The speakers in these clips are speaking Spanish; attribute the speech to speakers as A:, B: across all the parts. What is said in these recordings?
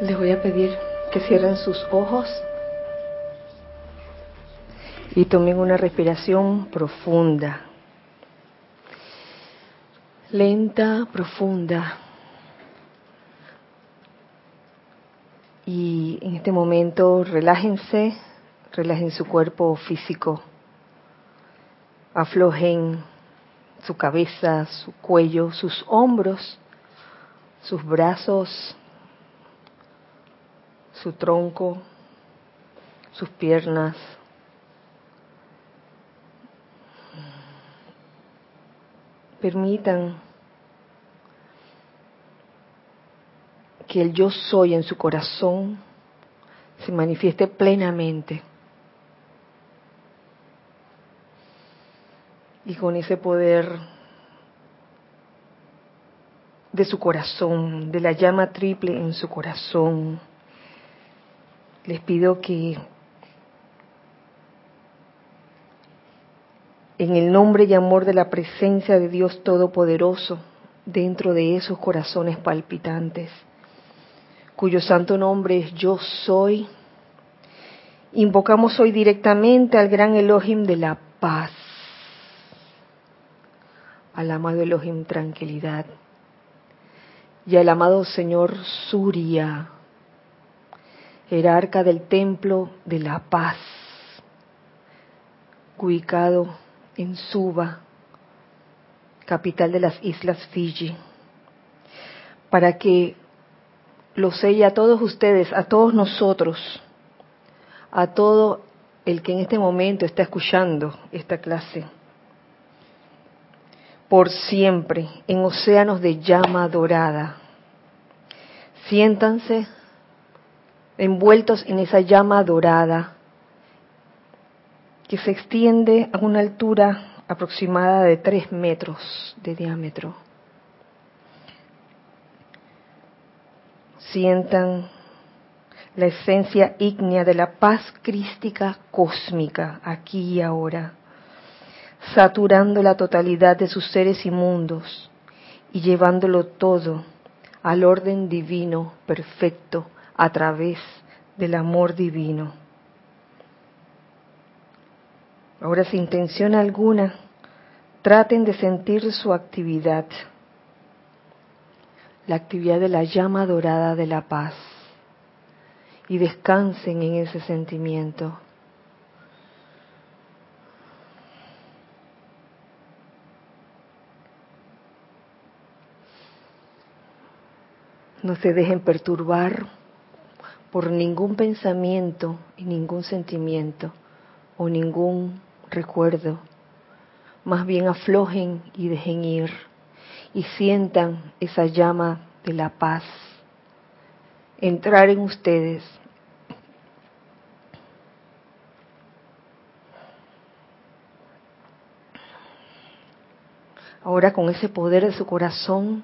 A: Les voy a pedir que cierren sus ojos y tomen una respiración profunda, lenta, profunda. Y en este momento relájense, relajen su cuerpo físico, aflojen su cabeza, su cuello, sus hombros, sus brazos, su tronco, sus piernas. Permitan que el yo soy en su corazón se manifieste plenamente. Y con ese poder de su corazón, de la llama triple en su corazón, les pido que en el nombre y amor de la presencia de Dios Todopoderoso, dentro de esos corazones palpitantes, cuyo santo nombre es yo soy, invocamos hoy directamente al gran Elohim de la paz, al amado Elohim tranquilidad y al amado Señor Surya, jerarca del templo de la paz, ubicado en Suba, capital de las islas Fiji, para que lo selle a todos ustedes, a todos nosotros, a todo el que en este momento está escuchando esta clase, por siempre en océanos de llama dorada. Siéntanse envueltos en esa llama dorada que se extiende a una altura aproximada de tres metros de diámetro. Sientan la esencia ígnea de la paz crística cósmica aquí y ahora, saturando la totalidad de sus seres inmundos y llevándolo todo al orden divino perfecto a través del amor divino. Ahora, sin intención alguna, traten de sentir su actividad, la actividad de la llama dorada de la paz, y descansen en ese sentimiento. No se dejen perturbar por ningún pensamiento y ningún sentimiento o ningún recuerdo. Más bien aflojen y dejen ir y sientan esa llama de la paz entrar en ustedes. Ahora con ese poder de su corazón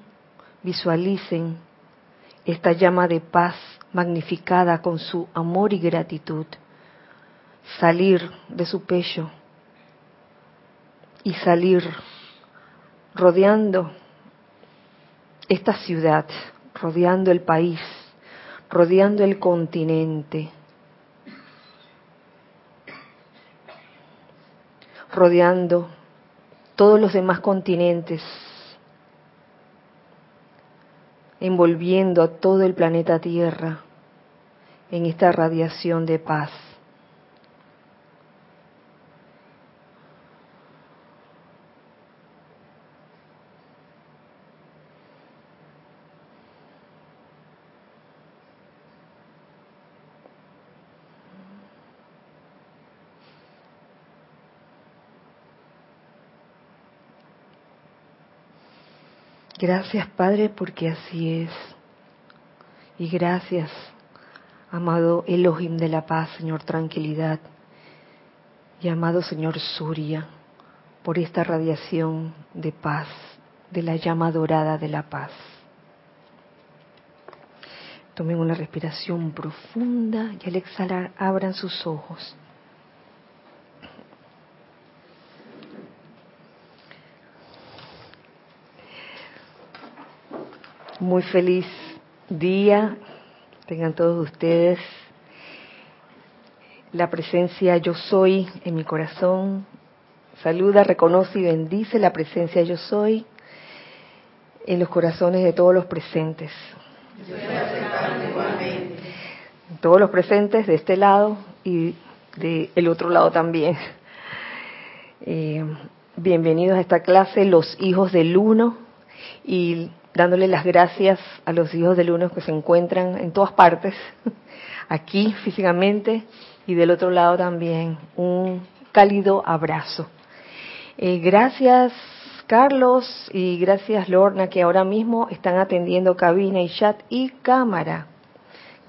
A: visualicen esta llama de paz magnificada con su amor y gratitud, salir de su pecho y salir rodeando esta ciudad, rodeando el país, rodeando el continente, rodeando todos los demás continentes envolviendo a todo el planeta Tierra en esta radiación de paz. Gracias Padre porque así es. Y gracias, amado Elohim de la paz, Señor Tranquilidad, y amado Señor Surya, por esta radiación de paz, de la llama dorada de la paz. Tomen una respiración profunda y al exhalar abran sus ojos. Muy feliz día Tengan todos ustedes la presencia yo soy en mi corazón. Saluda, reconoce y bendice la presencia yo soy en los corazones de todos los presentes. Todos los presentes de este lado y del otro lado también. Eh, bienvenidos a esta clase, los hijos del uno, y dándole las gracias a los hijos del uno que se encuentran en todas partes, aquí físicamente y del otro lado también. Un cálido abrazo. Eh, gracias Carlos y gracias Lorna que ahora mismo están atendiendo cabina y chat y cámara.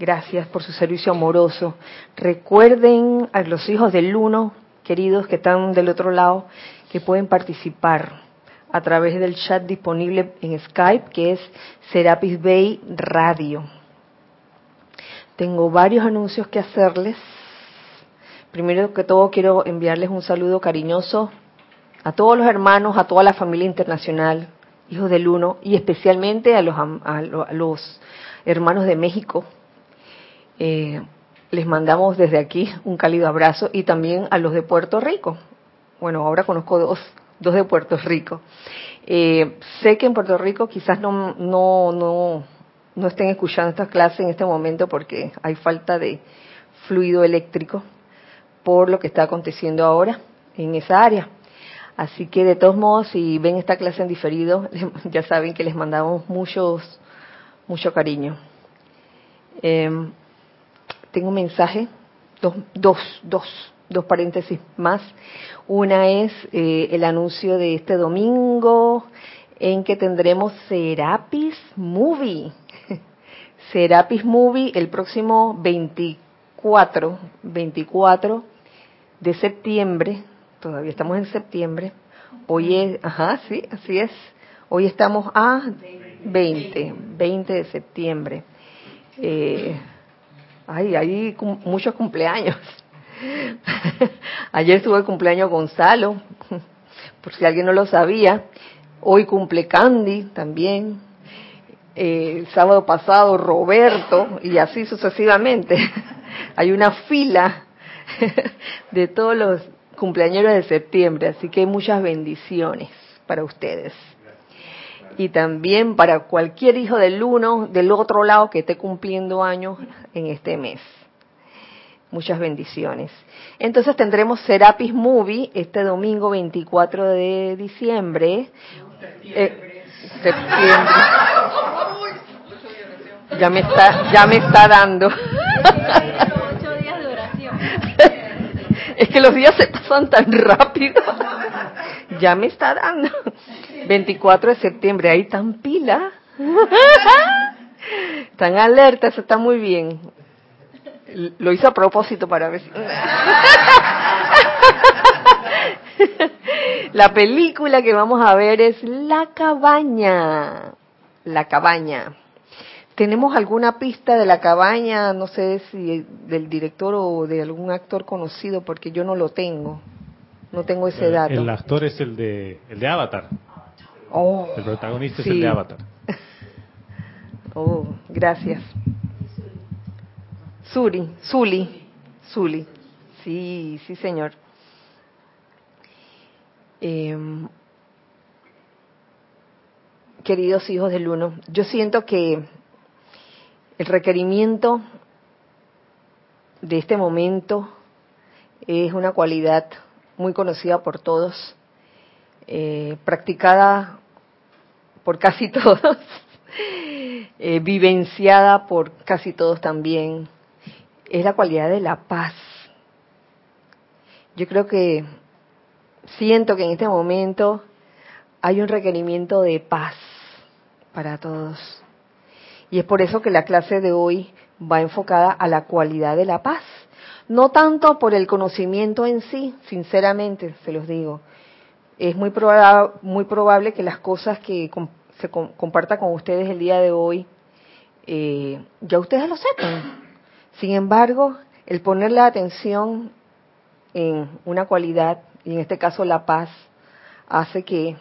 A: Gracias por su servicio amoroso. Recuerden a los hijos del uno, queridos que están del otro lado, que pueden participar a través del chat disponible en Skype, que es Serapis Bay Radio. Tengo varios anuncios que hacerles. Primero que todo quiero enviarles un saludo cariñoso a todos los hermanos, a toda la familia internacional, hijos del uno, y especialmente a los, a los hermanos de México. Eh, les mandamos desde aquí un cálido abrazo y también a los de Puerto Rico. Bueno, ahora conozco dos, dos de Puerto Rico. Eh, sé que en Puerto Rico quizás no, no, no, no estén escuchando esta clase en este momento porque hay falta de fluido eléctrico por lo que está aconteciendo ahora en esa área. Así que de todos modos, si ven esta clase en diferido, ya saben que les mandamos muchos, mucho cariño. Em, tengo un mensaje, dos, dos, dos, dos paréntesis más. Una es eh, el anuncio de este domingo en que tendremos Serapis Movie. Serapis Movie el próximo 24, 24 de septiembre todavía estamos en septiembre. Hoy es, ajá, sí, así es. Hoy estamos a 20, 20 de septiembre. Eh, ay, hay muchos cumpleaños. Ayer estuvo el cumpleaños Gonzalo, por si alguien no lo sabía. Hoy cumple Candy también. Eh, el sábado pasado Roberto y así sucesivamente. hay una fila de todos los cumpleaños de septiembre, así que muchas bendiciones para ustedes. Y también para cualquier hijo del uno, del otro lado que esté cumpliendo años en este mes. Muchas bendiciones. Entonces tendremos Serapis Movie este domingo 24 de diciembre. Eh, septiembre. Ya me está, ya me está dando. Es que los días se pasan tan rápido. Ya me está dando. 24 de septiembre, ahí tan pila. Están alertas, está muy bien. Lo hice a propósito para ver si... La película que vamos a ver es La cabaña. La cabaña. ¿Tenemos alguna pista de la cabaña, no sé si del director o de algún actor conocido, porque yo no lo tengo? No tengo ese dato.
B: El actor es el de, el de Avatar.
A: Oh,
B: el protagonista es el de Avatar.
A: Oh, gracias. Suri, Suli, Suli. Sí, sí, señor. Em, queridos hijos del uno, yo siento que el requerimiento de este momento es una cualidad muy conocida por todos, eh, practicada por casi todos, eh, vivenciada por casi todos también, es la cualidad de la paz. Yo creo que siento que en este momento hay un requerimiento de paz para todos. Y es por eso que la clase de hoy va enfocada a la cualidad de la paz. No tanto por el conocimiento en sí, sinceramente, se los digo. Es muy, muy probable que las cosas que se comparta con ustedes el día de hoy, eh, ya ustedes lo sepan. Sin embargo, el poner la atención en una cualidad, y en este caso la paz, hace que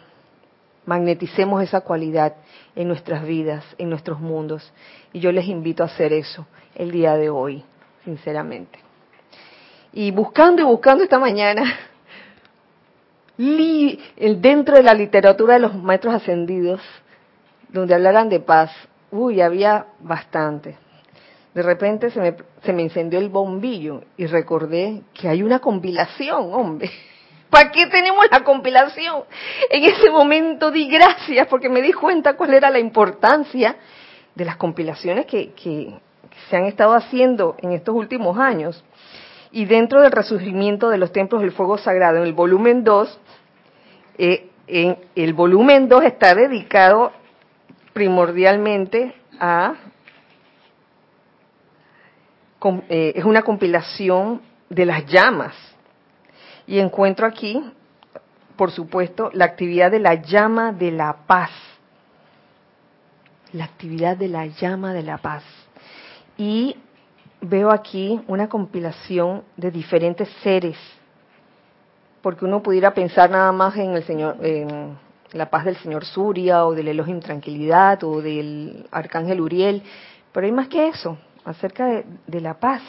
A: magneticemos esa cualidad en nuestras vidas, en nuestros mundos. Y yo les invito a hacer eso el día de hoy, sinceramente. Y buscando y buscando esta mañana, dentro de la literatura de los maestros ascendidos, donde hablaran de paz, uy, había bastante. De repente se me, se me encendió el bombillo y recordé que hay una compilación, hombre. ¿Para qué tenemos la compilación? En ese momento di gracias porque me di cuenta cuál era la importancia de las compilaciones que, que, se han estado haciendo en estos últimos años. Y dentro del resurgimiento de los templos del fuego sagrado, en el volumen 2, eh, el volumen 2 está dedicado primordialmente a eh, es una compilación de las llamas. Y encuentro aquí, por supuesto, la actividad de la llama de la paz. La actividad de la llama de la paz. Y veo aquí una compilación de diferentes seres, porque uno pudiera pensar nada más en el Señor, en la paz del Señor Surya o del Elohim Tranquilidad o del Arcángel Uriel, pero hay más que eso acerca de, la paz.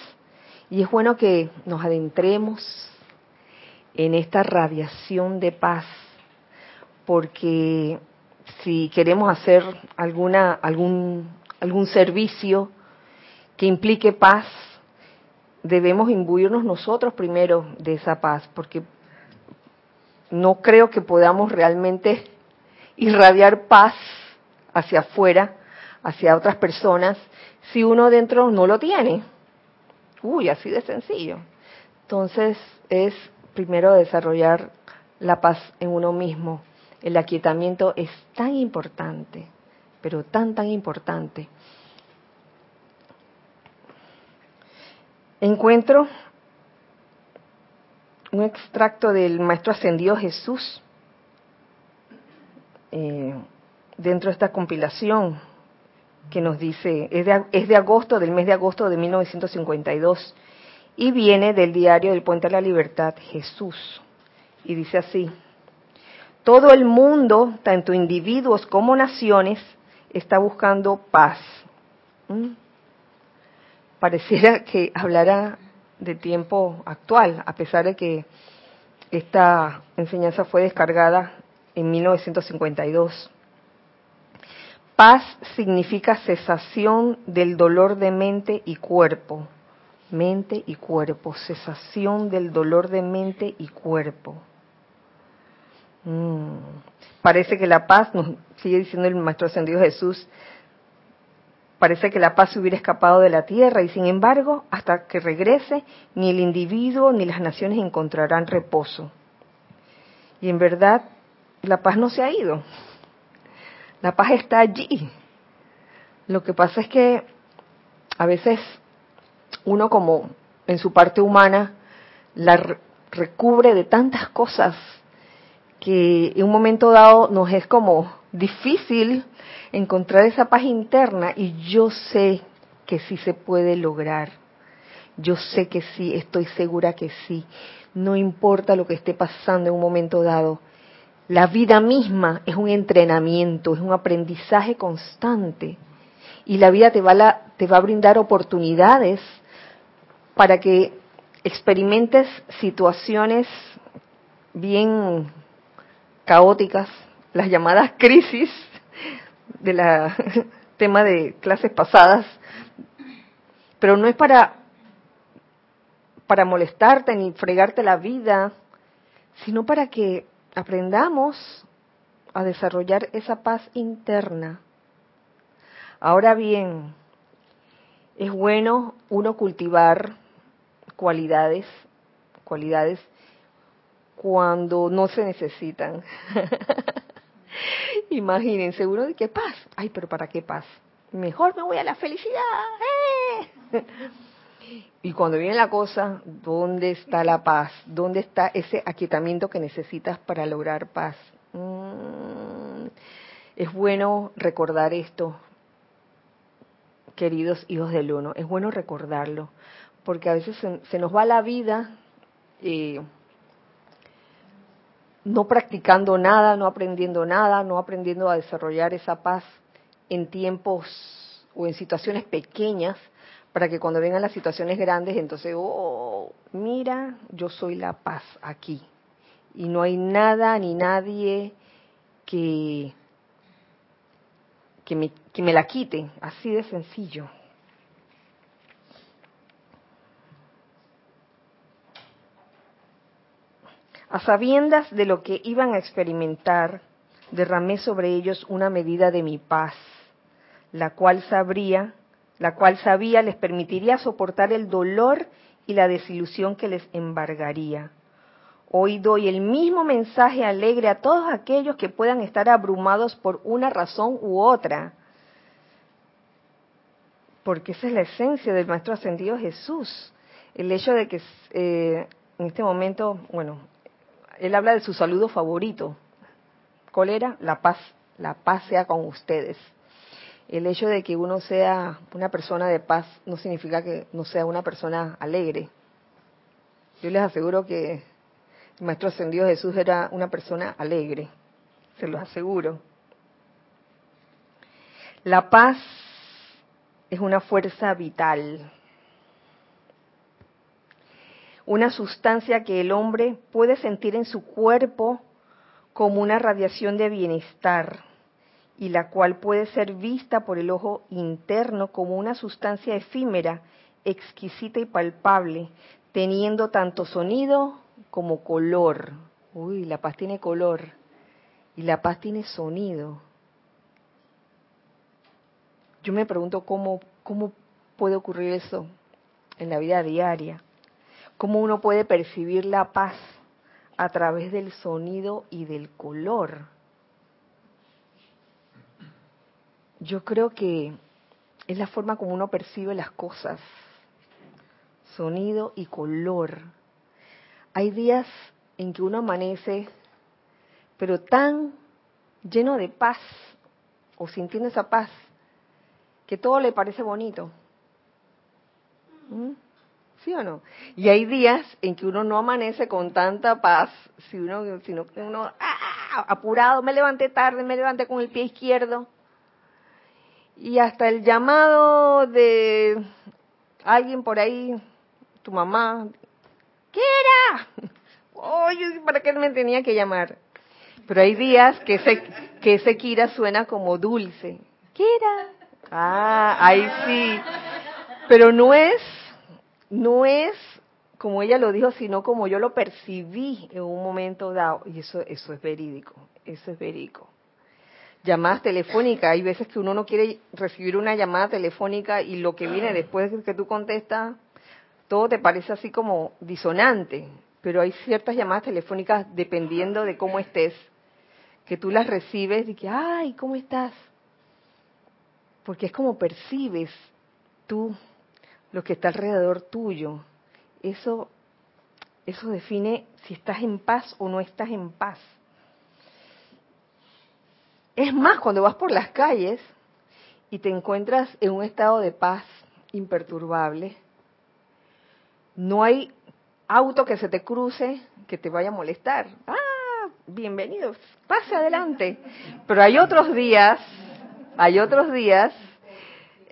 A: Y es bueno que nos adentremos en esta radiación de paz, porque si queremos hacer alguna, algún, algún servicio que implique paz, debemos imbuirnos nosotros primero de esa paz, porque no creo que podamos realmente irradiar paz hacia afuera, hacia otras personas, si uno dentro no lo tiene. Uy, así de sencillo. Entonces es primero desarrollar la paz en uno mismo. El aquietamiento es tan importante, pero tan, tan importante. Encuentro un extracto del Maestro Ascendido Jesús eh, dentro de esta compilación que nos dice, es de, es de agosto, del mes de agosto de 1952, y viene del diario del Puente a la Libertad, Jesús. Y dice así, todo el mundo, tanto individuos como naciones, está buscando paz. ¿Mm? Pareciera que hablará de tiempo actual, a pesar de que esta enseñanza fue descargada en 1952. Paz significa cesación del dolor de mente y cuerpo. Mente y cuerpo, cesación del dolor de mente y cuerpo. Mm. Parece que la paz, nos sigue diciendo el Maestro Ascendido Jesús, parece que la paz se hubiera escapado de la tierra y sin embargo, hasta que regrese, ni el individuo ni las naciones encontrarán reposo. Y en verdad, la paz no se ha ido. La paz está allí. Lo que pasa es que a veces uno como en su parte humana la recubre de tantas cosas que en un momento dado nos es como difícil encontrar esa paz interna y yo sé que sí se puede lograr. Yo sé que sí, estoy segura que sí. No importa lo que esté pasando en un momento dado, la vida misma es un entrenamiento, es un aprendizaje constante. Y la vida te va, a brindar oportunidades para que experimentes situaciones bien caóticas, las llamadas crisis de la tema de clases pasadas, pero no es para para molestarte ni fregarte la vida, sino para que aprendamos a desarrollar esa paz interna. Ahora bien, es bueno uno cultivar cualidades, cualidades cuando no se necesitan. Imagínense, uno de qué paz. Ay, pero ¿para qué paz? Mejor me voy a la felicidad. ¡Eh! Y cuando viene la cosa, ¿dónde está la paz? ¿Dónde está ese aquietamiento que necesitas para lograr paz? Mm, es bueno recordar esto, queridos hijos del uno, es bueno recordarlo, porque a veces se, nos va la vida eh, no practicando nada, no aprendiendo nada, no aprendiendo a desarrollar esa paz en tiempos o en situaciones pequeñas, para que cuando vengan las situaciones grandes, entonces, oh, mira, yo soy la paz aquí. Y no hay nada ni nadie que, que, me, que me la quite, así de sencillo. A sabiendas de lo que iban a experimentar, derramé sobre ellos una medida de mi paz, la cual sabría, la cual sabía les permitiría soportar el dolor y la desilusión que les embargaría. Hoy doy el mismo mensaje alegre a todos aquellos que puedan estar abrumados por una razón u otra. Porque esa es la esencia del Maestro Ascendido Jesús. El hecho de que eh, en este momento, bueno, él habla de su saludo favorito. ¿Cuál era? La paz, la paz sea con ustedes. El hecho de que uno sea una persona de paz no significa que no sea una persona alegre. Yo les aseguro que el Maestro Ascendido Jesús era una persona alegre, se los aseguro. La paz es una fuerza vital una sustancia que el hombre puede sentir en su cuerpo como una radiación de bienestar y la cual puede ser vista por el ojo interno como una sustancia efímera, exquisita y palpable, teniendo tanto sonido como color. Uy, la paz tiene color y la paz tiene sonido. Yo me pregunto cómo, cómo puede ocurrir eso en la vida diaria cómo uno puede percibir la paz a través del sonido y del color. Yo creo que es la forma como uno percibe las cosas, sonido y color. Hay días en que uno amanece, pero tan lleno de paz, o sintiendo esa paz, que todo le parece bonito. ¿Mm? ¿Sí o no? Y hay días en que uno no amanece con tanta paz, uno, sino que uno, ¡ah! apurado, me levanté tarde, me levanté con el pie izquierdo. Y hasta el llamado de alguien por ahí, tu mamá, ¿qué era? Oye, ¿para qué me tenía que llamar? Pero hay días que ese, que ese Kira suena como dulce. ¿Kira? Ah, ahí sí. Pero no es no es como ella lo dijo, sino como yo lo percibí en un momento dado. Y eso, eso es verídico, eso es verídico. Llamadas telefónicas, hay veces que uno no quiere recibir una llamada telefónica y lo que viene después de que tú contestas, todo te parece así como disonante. Pero hay ciertas llamadas telefónicas, dependiendo de cómo estés, que tú las recibes y que, ay, ¿cómo estás? Porque es como percibes tú lo que está alrededor tuyo. Eso, eso define si estás en paz o no estás en paz. Es más, cuando vas por las calles y te encuentras en un estado de paz imperturbable, no hay auto que se te cruce que te vaya a molestar. Ah, bienvenidos, pase adelante. Pero hay otros días, hay otros días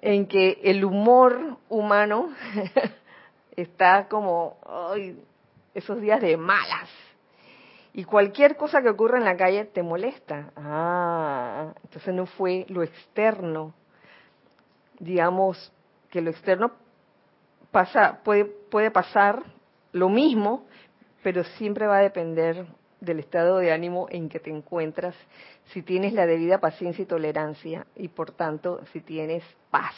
A: en que el humor humano está como esos días de malas. Y cualquier cosa que ocurra en la calle te molesta. Ah, entonces no fue lo externo. Digamos que lo externo pasa, puede, puede pasar lo mismo, pero siempre va a depender del estado de ánimo en que te encuentras, si tienes la debida paciencia y tolerancia y por tanto si tienes paz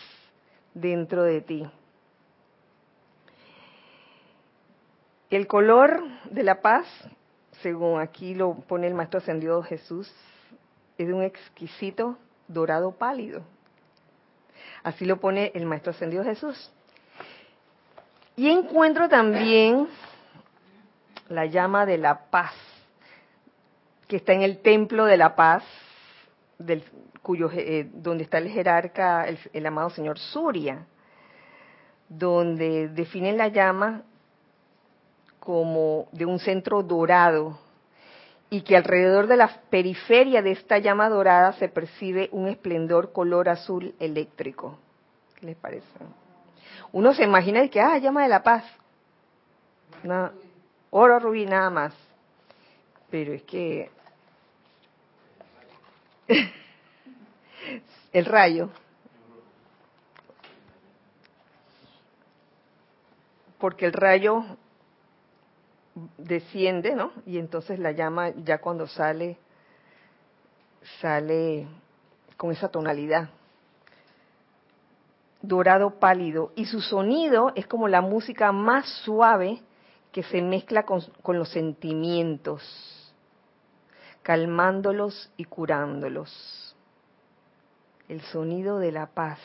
A: dentro de ti. El color de la paz, según aquí lo pone el Maestro Ascendido Jesús, es de un exquisito dorado pálido. Así lo pone el Maestro Ascendido Jesús. Y encuentro también la llama de la paz que está en el templo de la paz, del, cuyo, eh, donde está el jerarca, el, amado señor Surya, donde definen la llama como de un centro dorado y que alrededor de la periferia de esta llama dorada se percibe un esplendor color azul eléctrico. ¿Qué les parece? Uno se imagina que, ah, llama de la paz. oro rubí nada más. Pero es que el rayo. Porque el rayo desciende, ¿no? Y entonces la llama ya cuando sale, sale con esa tonalidad. Dorado pálido. Y su sonido es como la música más suave que se mezcla con, con los sentimientos, calmándolos y curándolos. El sonido de la paz.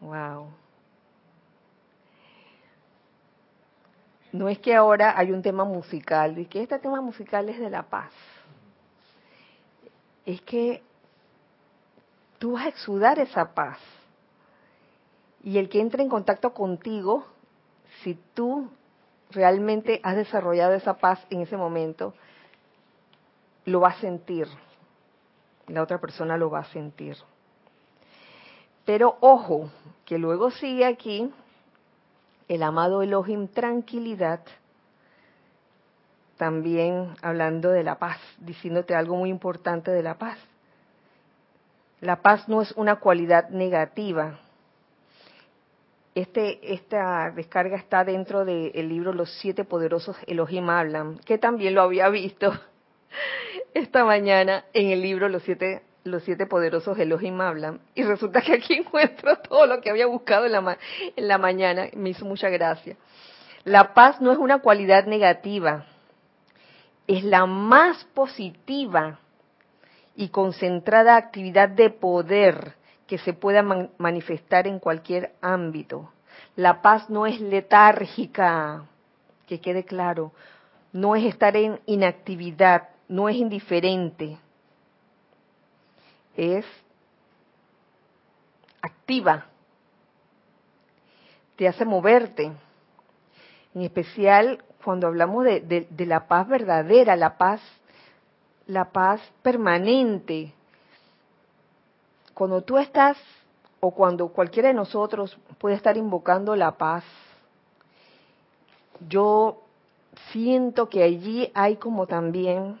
A: Wow. No es que ahora hay un tema musical y que este tema musical es de la paz. Es que tú vas a exudar esa paz. Y el que entre en contacto contigo, si tú realmente has desarrollado esa paz en ese momento, lo va a sentir. La otra persona lo va a sentir. Pero ojo, que luego sigue aquí el amado Elohim tranquilidad, también hablando de la paz, diciéndote algo muy importante de la paz. La paz no es una cualidad negativa. Este, esta descarga está dentro del libro Los siete poderosos Elohim hablan, que también lo había visto esta mañana en el libro Los siete los siete poderosos Elohim hablan y resulta que aquí encuentro todo lo que había buscado en la, en la mañana, me hizo mucha gracia. La paz no es una cualidad negativa, es la más positiva y concentrada actividad de poder que se pueda manifestar en cualquier ámbito. La paz no es letárgica, que quede claro, no es estar en inactividad, no es indiferente, es activa, te hace moverte, en especial cuando hablamos de, la paz verdadera, la paz, la paz permanente. Cuando tú estás, o cuando cualquiera de nosotros puede estar invocando la paz, yo siento que allí hay como también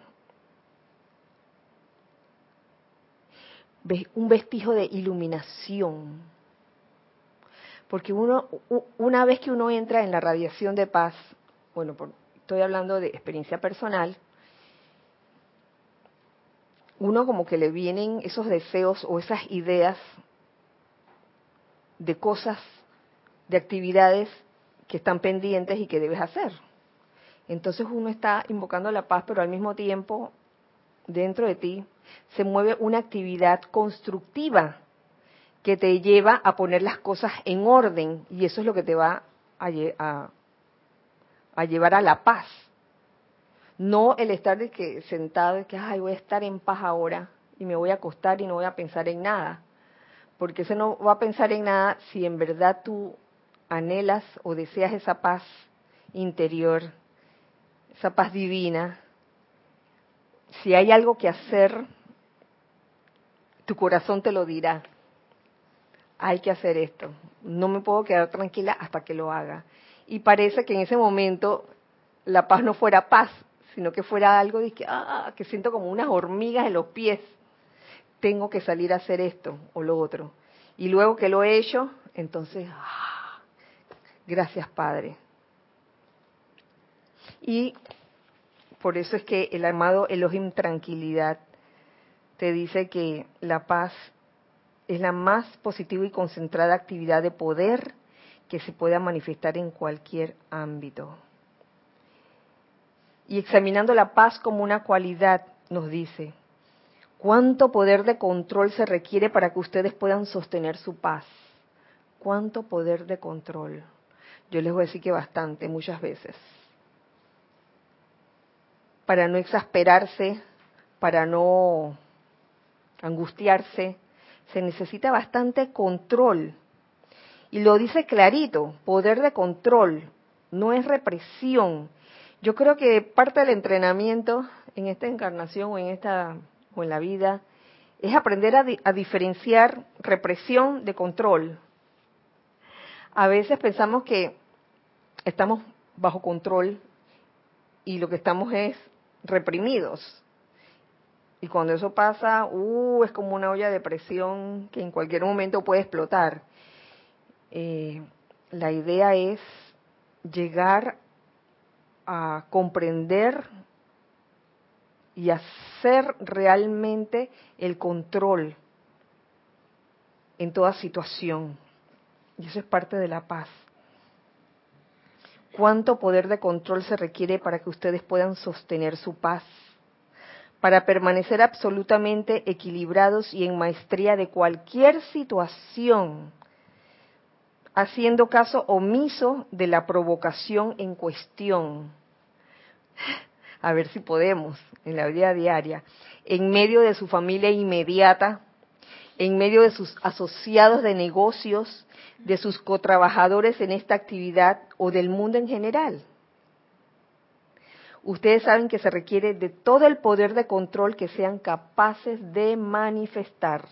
A: un vestigio de iluminación. Porque uno, una vez que uno entra en la radiación de paz, bueno, estoy hablando de experiencia personal, uno como que le vienen esos deseos o esas ideas de cosas, de actividades que están pendientes y que debes hacer. Entonces uno está invocando la paz, pero al mismo tiempo dentro de ti se mueve una actividad constructiva que te lleva a poner las cosas en orden y eso es lo que te va a, llevar a la paz. No el estar de que sentado y que ay voy a estar en paz ahora y me voy a acostar y no voy a pensar en nada, porque ese no va a pensar en nada si en verdad tú anhelas o deseas esa paz interior, esa paz divina. Si hay algo que hacer, tu corazón te lo dirá. Hay que hacer esto. No me puedo quedar tranquila hasta que lo haga. Y parece que en ese momento la paz no fuera paz, sino que fuera algo de que, ah, que siento como unas hormigas en los pies. Tengo que salir a hacer esto o lo otro. Y luego que lo he hecho, entonces, ah, gracias Padre. Y por eso es que el amado Elohim tranquilidad te dice que la paz es la más positiva y concentrada actividad de poder que se pueda manifestar en cualquier ámbito. Y examinando la paz como una cualidad, nos dice, ¿cuánto poder de control se requiere para que ustedes puedan sostener su paz? ¿Cuánto poder de control? Yo les voy a decir que bastante, muchas veces. Para no exasperarse, para no angustiarse, se necesita bastante control. Y lo dice clarito, poder de control, no es represión. Yo creo que parte del entrenamiento en esta encarnación o en esta o en la vida es aprender a, a diferenciar represión de control. A veces pensamos que estamos bajo control y lo que estamos es reprimidos. Y cuando eso pasa, uh, es como una olla de presión que en cualquier momento puede explotar. Eh, la idea es llegar a comprender y hacer realmente el control en toda situación. Y eso es parte de la paz. ¿Cuánto poder de control se requiere para que ustedes puedan sostener su paz? para permanecer absolutamente equilibrados y en maestría de cualquier situación, haciendo caso omiso de la provocación en cuestión. A ver si podemos, en la vida diaria, en medio de su familia inmediata, en medio de sus asociados de negocios, de sus cotrabajadores en esta actividad o del mundo en general ustedes saben que se requiere de todo el poder de control que sean capaces de manifestar.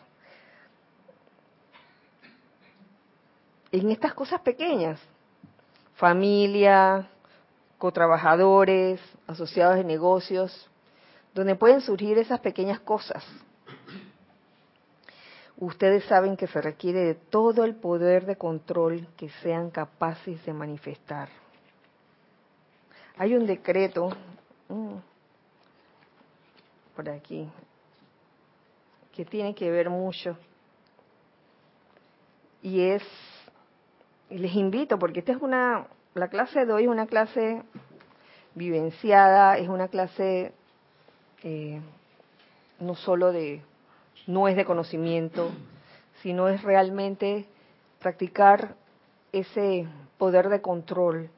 A: En estas cosas pequeñas, familia, cotrabajadores, asociados de negocios, donde pueden surgir esas pequeñas cosas. Ustedes saben que se requiere de todo el poder de control que sean capaces de manifestar. Hay un decreto mm, por aquí que tiene que ver mucho y es les invito porque esta es una la clase de hoy es una clase vivenciada es una clase eh, no solo de no es de conocimiento sino es realmente practicar ese poder de control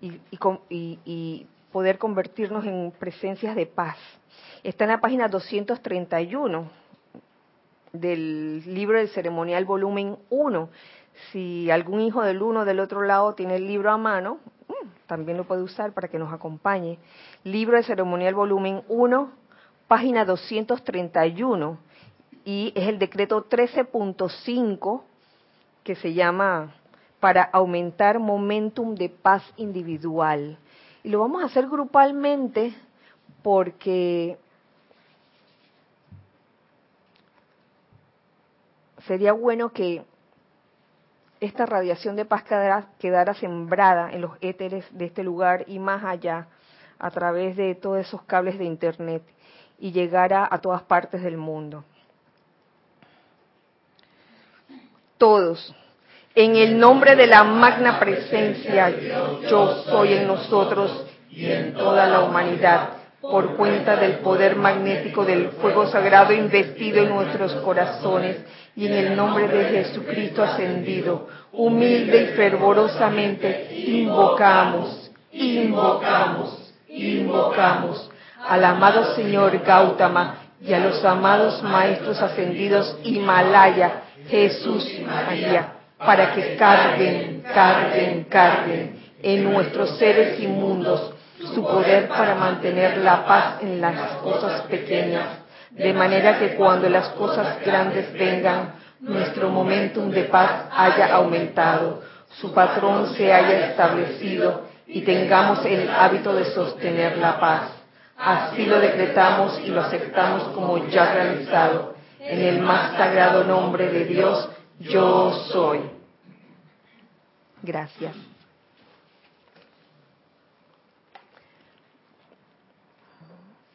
A: y, poder convertirnos en presencias de paz. Está en la página 231 del libro del ceremonial volumen 1. Si algún hijo del uno del otro lado tiene el libro a mano, mm, también lo puede usar para que nos acompañe. Libro del ceremonial volumen 1, página 231. Y es el decreto 13.5 que se llama para aumentar momentum de paz individual. Y lo vamos a hacer grupalmente porque sería bueno que esta radiación de paz quedara, sembrada en los éteres de este lugar y más allá a través de todos esos cables de Internet y llegara a todas partes del mundo. Todos, en el nombre de la magna presencia, yo soy en nosotros y en toda la humanidad, por cuenta del poder magnético del fuego sagrado investido en nuestros corazones y en el nombre de Jesucristo ascendido, humilde y fervorosamente invocamos, invocamos, invocamos al amado Señor Gautama y a los amados maestros ascendidos Himalaya, Jesús María para que carguen, carguen, carguen en nuestros seres inmundos su poder para mantener la paz en las cosas pequeñas, de manera que cuando las cosas grandes vengan, nuestro momentum de paz haya aumentado, su patrón se haya establecido y tengamos el hábito de sostener la paz. Así lo decretamos y lo aceptamos como ya realizado, en el más sagrado nombre de Dios, yo soy. Gracias.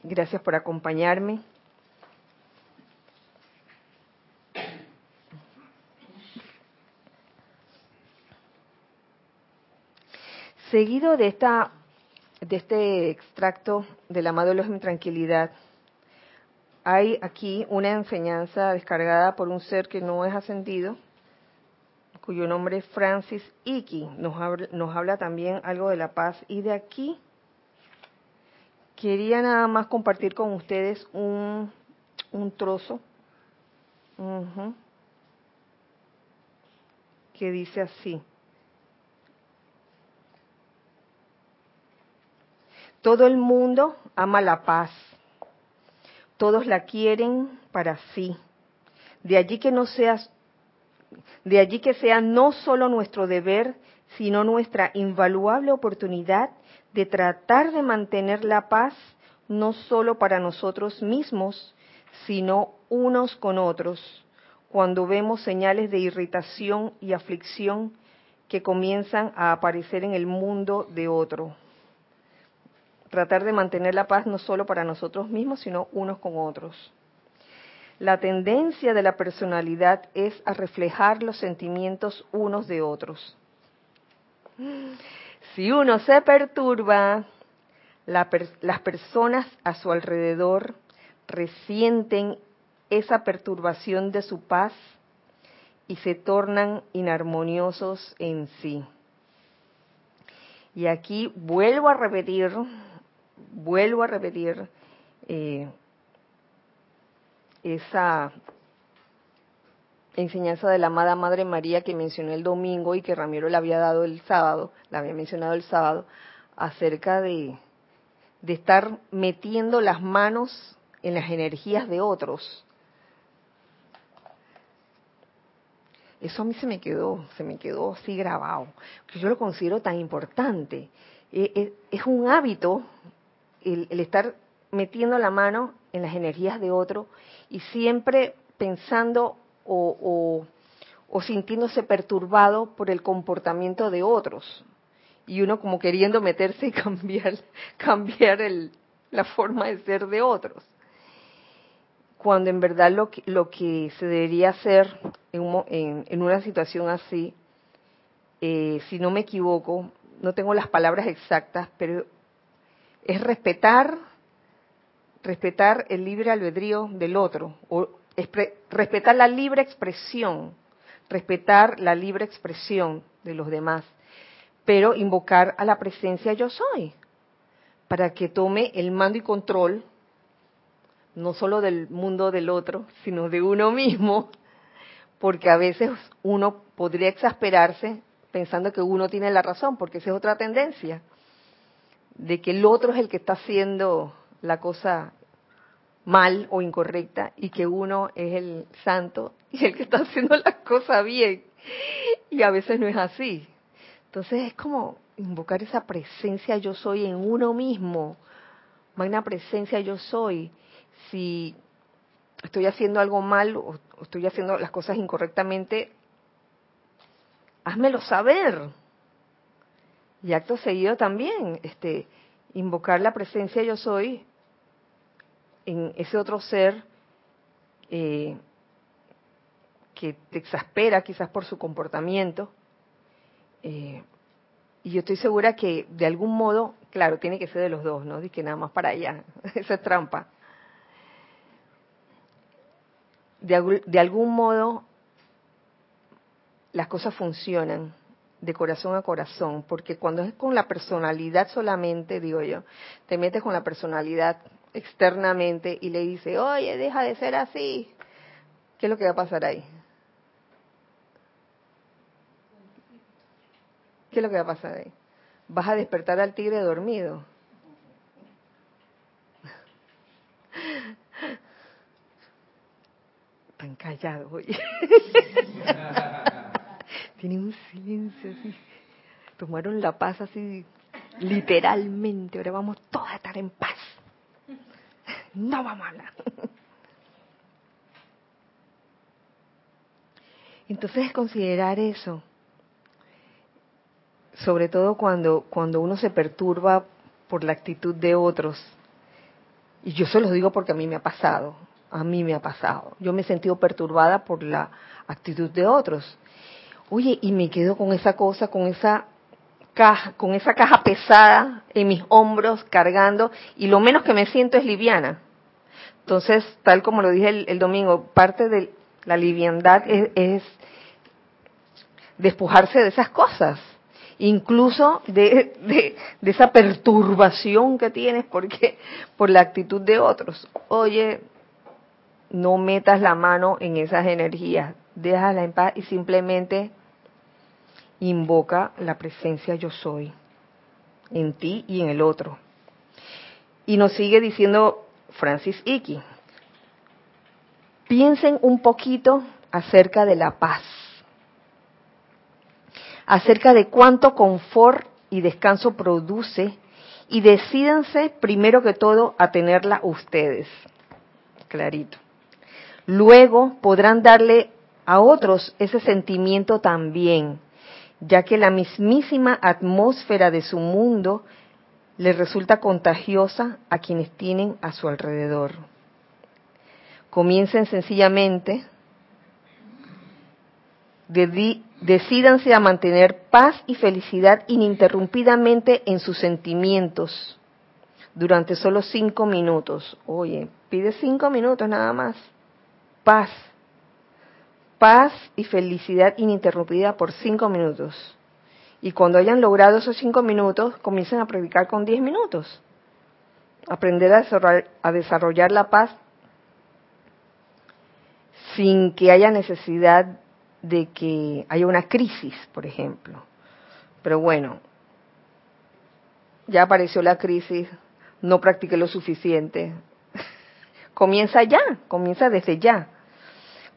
A: Gracias por acompañarme. Seguido de esta de este extracto del amado en tranquilidad, hay aquí una enseñanza descargada por un ser que no es ascendido, cuyo nombre es Francis Iki. Nos habla, nos habla también algo de la paz. Y de aquí quería nada más compartir con ustedes un, un trozo que dice así. Todo el mundo ama la paz Todos la quieren para sí. De allí que no seas de allí que sea no solo nuestro deber, sino nuestra invaluable oportunidad de tratar de mantener la paz no solo para nosotros mismos, sino unos con otros, cuando vemos señales de irritación y aflicción que comienzan a aparecer en el mundo de otro. Tratar de mantener la paz no solo para nosotros mismos, sino unos con otros. La tendencia de la personalidad es a reflejar los sentimientos unos de otros. Si uno se perturba, las personas a su alrededor resienten esa perturbación de su paz y se tornan inarmoniosos en sí. Y aquí vuelvo a repetir, vuelvo a repetir eh, esa enseñanza de la amada Madre María que mencioné el domingo y que Ramiro le había dado el sábado, la había mencionado el sábado, acerca de, de estar metiendo las manos en las energías de otros. Eso a mí se me quedó, se me quedó así grabado, que yo lo considero tan importante. E, e, es un hábito el, estar metiendo la mano en las energías de otro y siempre pensando o, sintiéndose perturbado por el comportamiento de otros. Y uno como queriendo meterse y cambiar cambiar el, la forma de ser de otros. Cuando en verdad lo que, lo que se debería hacer en, en, una situación así eh, si no me equivoco no tengo las palabras exactas pero es respetar respetar el libre albedrío del otro, o respetar la libre expresión, respetar la libre expresión de los demás, pero invocar a la presencia yo soy, para que tome el mando y control, no solo del mundo del otro, sino de uno mismo, porque a veces uno podría exasperarse pensando que uno tiene la razón, porque esa es otra tendencia, de que el otro es el que está haciendo la cosa mal o incorrecta y que uno es el santo y el que está haciendo las cosas bien. Y a veces no es así. Entonces es como invocar esa presencia yo soy en uno mismo. Magna presencia yo soy. Si estoy haciendo algo mal o estoy haciendo las cosas incorrectamente, házmelo saber. Y acto seguido también, este, invocar la presencia yo soy en ese otro ser eh, que te exaspera quizás por su comportamiento. Eh, y yo estoy segura que de algún modo, claro, tiene que ser de los dos, ¿no? Dice que nada más para allá, esa es trampa. De, de algún modo, las cosas funcionan de corazón a corazón, porque cuando es con la personalidad solamente, digo yo, te metes con la personalidad externamente y le dice, oye, deja de ser así, ¿qué es lo que va a pasar ahí? ¿Qué es lo que va a pasar ahí? Vas a despertar al tigre dormido. Tan callado, oye. Tiene un silencio así. Tomaron la paz así, literalmente. Ahora vamos todos a estar en paz no va mala. Entonces considerar eso, sobre todo cuando, cuando uno se perturba por la actitud de otros, y yo se los digo porque a mí me ha pasado, a mí me ha pasado, yo me he sentido perturbada por la actitud de otros. Oye, y me quedo con esa cosa, con esa caja, con esa caja pesada en mis hombros cargando y lo menos que me siento es liviana. Entonces, tal como lo dije el, domingo, parte de la liviandad es, despojarse de esas cosas, incluso de, esa perturbación que tienes porque por la actitud de otros. Oye, no metas la mano en esas energías, déjala en paz y simplemente invoca la presencia yo soy en ti y en el otro. Y nos sigue diciendo Francis Icky, piensen un poquito acerca de la paz, acerca de cuánto confort y descanso produce y decídanse primero que todo a tenerla ustedes. Clarito. Luego podrán darle a otros ese sentimiento también, ya que la mismísima atmósfera de su mundo les resulta contagiosa a quienes tienen a su alrededor. Comiencen sencillamente, decídanse a mantener paz y felicidad ininterrumpidamente en sus sentimientos durante solo cinco minutos. Oye, pide cinco minutos nada más. Paz. Paz y felicidad ininterrumpida por cinco minutos. Y cuando hayan logrado esos cinco minutos, comiencen a predicar con diez minutos. Aprender a desarrollar, a desarrollar la paz sin que haya necesidad de que haya una crisis, por ejemplo. Pero bueno, ya apareció la crisis, no practiqué lo suficiente. comienza ya, comienza desde ya.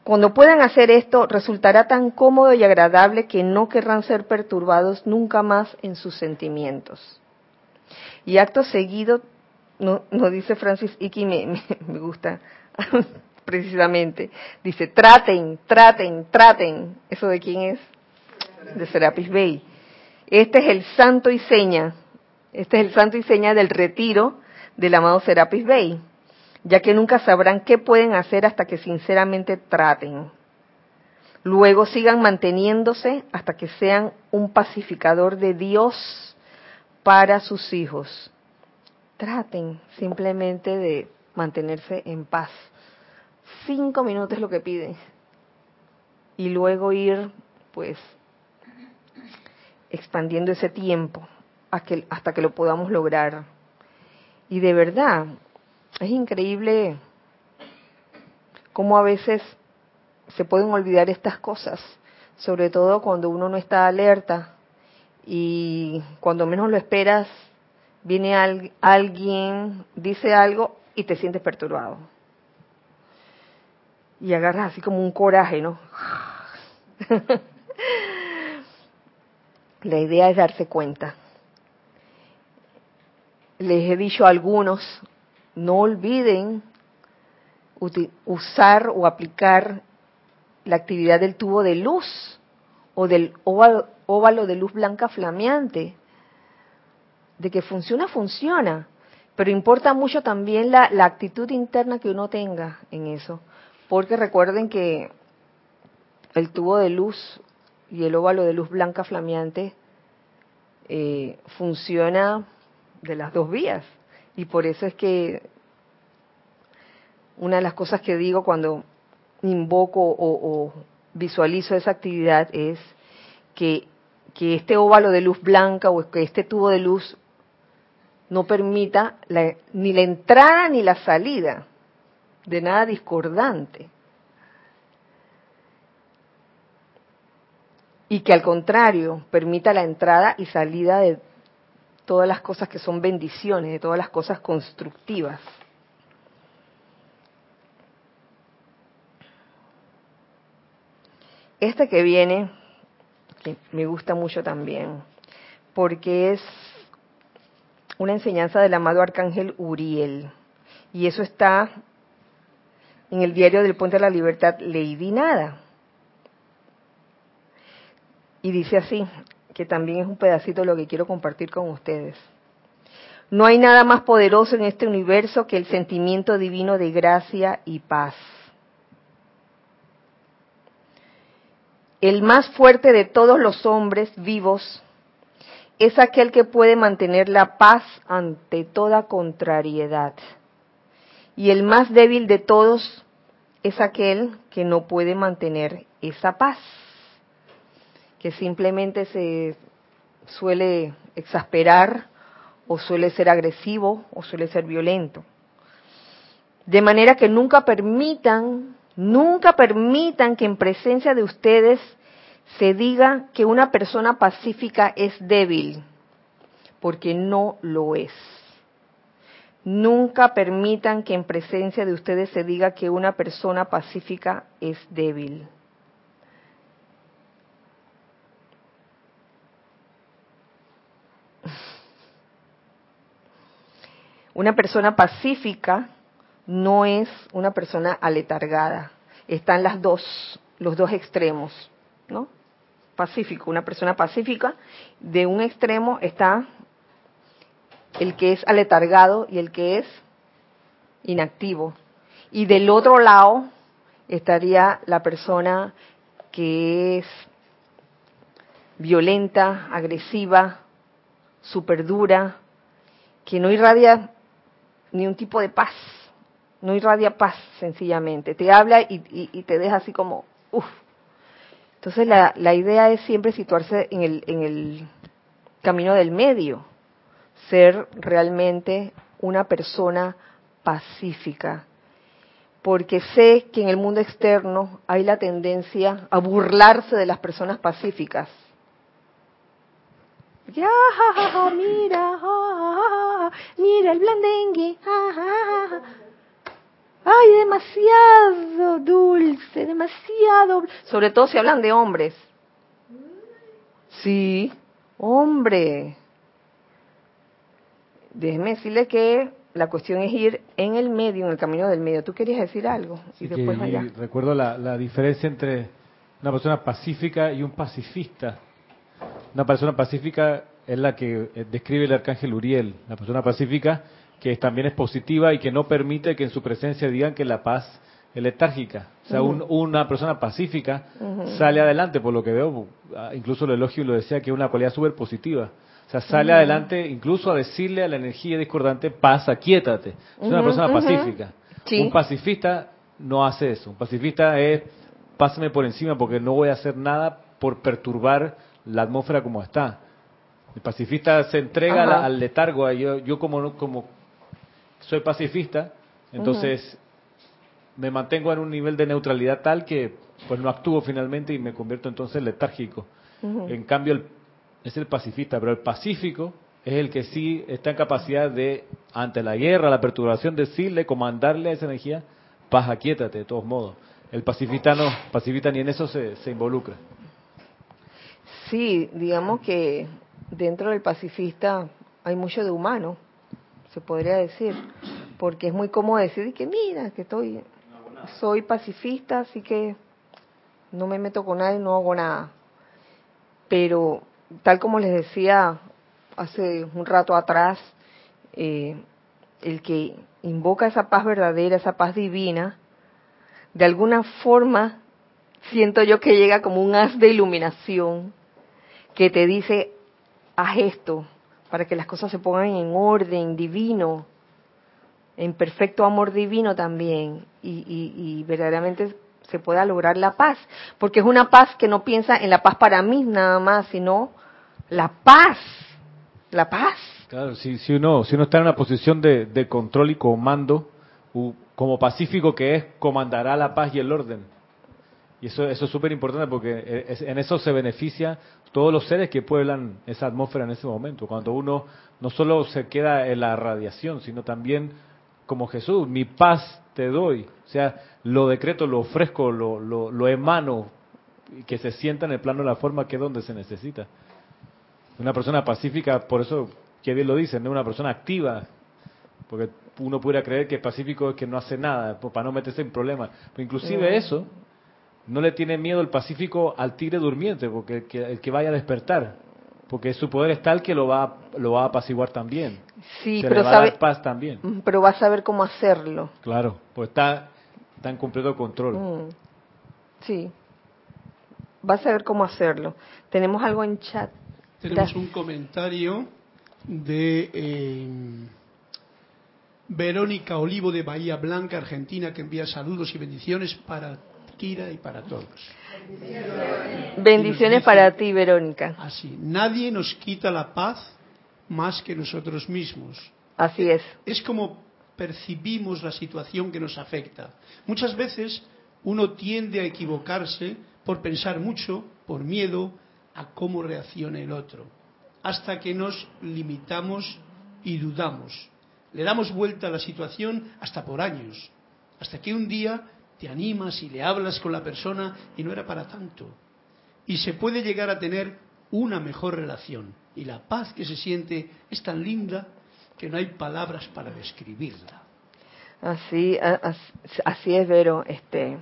A: Cuando puedan hacer esto, resultará tan cómodo y agradable que no querrán ser perturbados nunca más en sus sentimientos. Y acto seguido, no, no dice Francis Iki, me, me gusta precisamente, dice, traten, traten, traten. ¿Eso de quién es? De Serapis Bey. Este es el santo y seña, este es el santo y seña del retiro del amado Serapis Bey ya que nunca sabrán qué pueden hacer hasta que sinceramente traten. Luego sigan manteniéndose hasta que sean un pacificador de Dios para sus hijos. Traten simplemente de mantenerse en paz. Cinco minutos es lo que piden. Y luego ir, pues, expandiendo ese tiempo hasta que lo podamos lograr. Y de verdad, es increíble cómo a veces se pueden olvidar estas cosas, sobre todo cuando uno no está alerta y cuando menos lo esperas viene alguien, dice algo y te sientes perturbado. Y agarras así como un coraje, ¿no? La idea es darse cuenta. Les he dicho a algunos no olviden usar o aplicar la actividad del tubo de luz o del óvalo, de luz blanca flameante. De que funciona, funciona. Pero importa mucho también la, actitud interna que uno tenga en eso. Porque recuerden que el tubo de luz y el óvalo de luz blanca flameante eh, funciona de las dos vías. Y por eso es que una de las cosas que digo cuando invoco o, visualizo esa actividad es que, que, este óvalo de luz blanca o que este tubo de luz no permita ni la entrada ni la salida de nada discordante. Y que al contrario permita la entrada y salida de todas las cosas que son bendiciones, de todas las cosas constructivas. Este que viene, me gusta mucho también, porque es una enseñanza del amado arcángel Uriel. Y eso está en el diario del Puente de la Libertad, Lady Nada. Y dice así, que también es un pedacito de lo que quiero compartir con ustedes. No hay nada más poderoso en este universo que el sentimiento divino de gracia y paz. El más fuerte de todos los hombres vivos es aquel que puede mantener la paz ante toda contrariedad. Y el más débil de todos es aquel que no puede mantener esa paz que simplemente se suele exasperar o suele ser agresivo o suele ser violento. De manera que nunca permitan, nunca permitan que en presencia de ustedes se diga que una persona pacífica es débil, porque no lo es. Nunca permitan que en presencia de ustedes se diga que una persona pacífica es débil. Una persona pacífica no es una persona aletargada. Están las dos, los dos extremos, ¿no? Pacífico, una persona pacífica, de un extremo está el que es aletargado y el que es inactivo. Y del otro lado estaría la persona que es violenta, agresiva, super dura, que no irradia ni un tipo de paz, no irradia paz sencillamente, te habla y, te deja así como, uff. Entonces la, la idea es siempre situarse en el, en el camino del medio, ser realmente una persona pacífica, porque sé que en el mundo externo hay la tendencia a burlarse de las personas pacíficas ya, mira, mira el blandengue, ay, demasiado dulce, demasiado, sobre todo si hablan de hombres. Sí, hombre. Déjeme decirle que la cuestión es ir en el medio, en el camino del medio. ¿Tú querías decir algo?
B: y después Recuerdo la, la diferencia entre una persona pacífica y un pacifista. Una persona pacífica es la que eh, describe el arcángel Uriel, la persona pacífica que también es positiva y que no permite que en su presencia digan que la paz es letárgica. O sea, una persona pacífica sale adelante, por lo que veo, ah, incluso lo elogio y lo decía, que es una cualidad súper positiva. O sea, sale adelante incluso a decirle a la energía discordante, paz, aquíétate. Es una persona pacífica. Un pacifista no hace eso. Un pacifista es, pásame por encima porque no voy a hacer nada por perturbar la atmósfera como está. El pacifista se entrega al, letargo. Yo, yo como, como soy pacifista, entonces me mantengo en un nivel de neutralidad tal que pues no actúo finalmente y me convierto entonces letárgico. En cambio, es el pacifista, pero el pacífico es el que sí está en capacidad de, ante la guerra, la perturbación, decirle, comandarle a esa energía, paz, aquíétate, de todos modos. El pacifista no, pacifista ni en eso se, se involucra.
A: Sí, digamos que dentro del pacifista hay mucho de humano, se podría decir, porque es muy cómodo decir que mira, que estoy, soy pacifista, así que no me meto con nadie, no hago nada. Pero tal como les decía hace un rato atrás, eh, el que invoca esa paz verdadera, esa paz divina, de alguna forma siento yo que llega como un haz de iluminación que te dice, haz esto, para que las cosas se pongan en orden divino, en perfecto amor divino también, y, verdaderamente se pueda lograr la paz, porque es una paz que no piensa en la paz para mí nada más, sino la paz, la paz.
B: Claro, si, si, uno, si uno está en una posición de, de control y comando, como pacífico que es, comandará la paz y el orden. Y eso, eso es súper importante porque eh, en eso se beneficia todos los seres que pueblan esa atmósfera en ese momento. Cuando uno no solo se queda en la radiación, sino también como Jesús, mi paz te doy. O sea, lo decreto, lo ofrezco, lo, lo, lo emano, que se sienta en el plano de la forma que es donde se necesita. Una persona pacífica, por eso, que bien lo dicen, ¿no? una persona activa, porque uno pudiera creer que pacífico es que no hace nada, para no meterse en problemas. Pero inclusive eso no le tiene miedo el Pacífico al tigre durmiente, porque el que, vaya a despertar, porque su poder es tal que lo va, lo va a apaciguar también.
A: Sí, pero sabe,
B: paz también.
A: Mm, pero va a saber cómo hacerlo.
B: Claro, pues está, está en completo control. Mm,
A: sí, va a saber cómo hacerlo. Tenemos algo en chat.
C: Tenemos un comentario de eh, Verónica Olivo de Bahía Blanca, Argentina, que envía saludos y bendiciones para Kira y para todos.
A: Bendiciones para ti, Verónica.
C: Así, nadie nos quita la paz más que nosotros mismos.
A: Así es.
C: Es como percibimos la situación que nos afecta. Muchas veces uno tiende a equivocarse por pensar mucho, por miedo a cómo reaccione el otro, hasta que nos limitamos y dudamos. Le damos vuelta a la situación hasta por años, hasta que un día te animas y le hablas con la persona y no era para tanto. Y se puede llegar a tener una mejor relación. Y la paz que se siente es tan linda que no hay palabras para describirla.
A: Así, así es, Vero. Este,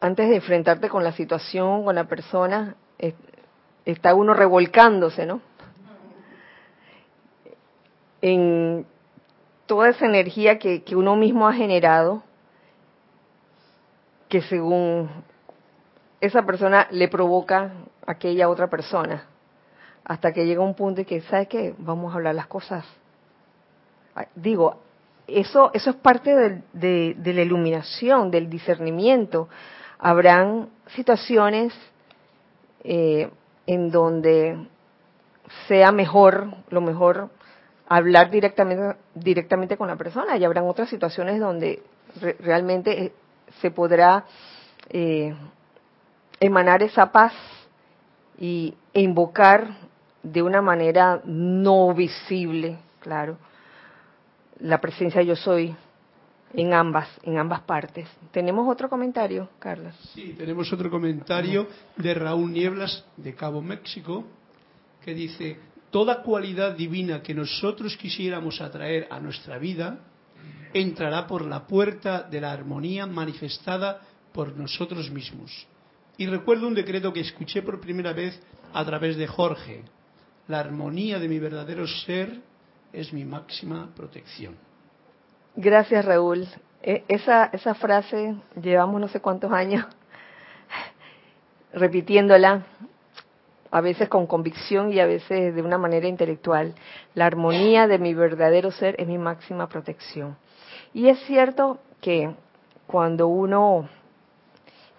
A: antes de enfrentarte con la situación, con la persona, está uno revolcándose, ¿no? En toda esa energía que, uno mismo ha generado, que según esa persona le provoca a aquella otra persona, hasta que llega un punto y que, ¿sabe qué? Vamos a hablar las cosas. Digo, eso, eso es parte de, de la iluminación, del discernimiento. Habrán situaciones eh, en donde sea mejor, lo mejor, hablar directamente, directamente con la persona y habrán otras situaciones donde realmente eh, se podrá eh, emanar esa paz y, invocar de una manera no visible, claro, la presencia yo soy en ambas, en ambas partes. ¿Tenemos otro comentario, Carlos?
C: Sí, tenemos otro comentario de Raúl Nieblas de Cabo México que dice, toda cualidad divina que nosotros quisiéramos atraer a nuestra vida entrará por la puerta de la armonía manifestada por nosotros mismos. Y recuerdo un decreto que escuché por primera vez a través de Jorge. La armonía de mi verdadero ser es mi máxima protección.
A: Gracias, Raúl. E, esa, esa frase llevamos no sé cuántos años repitiéndola, a veces con convicción y a veces de una manera intelectual. La armonía de mi verdadero ser es mi máxima protección. Y es cierto que cuando uno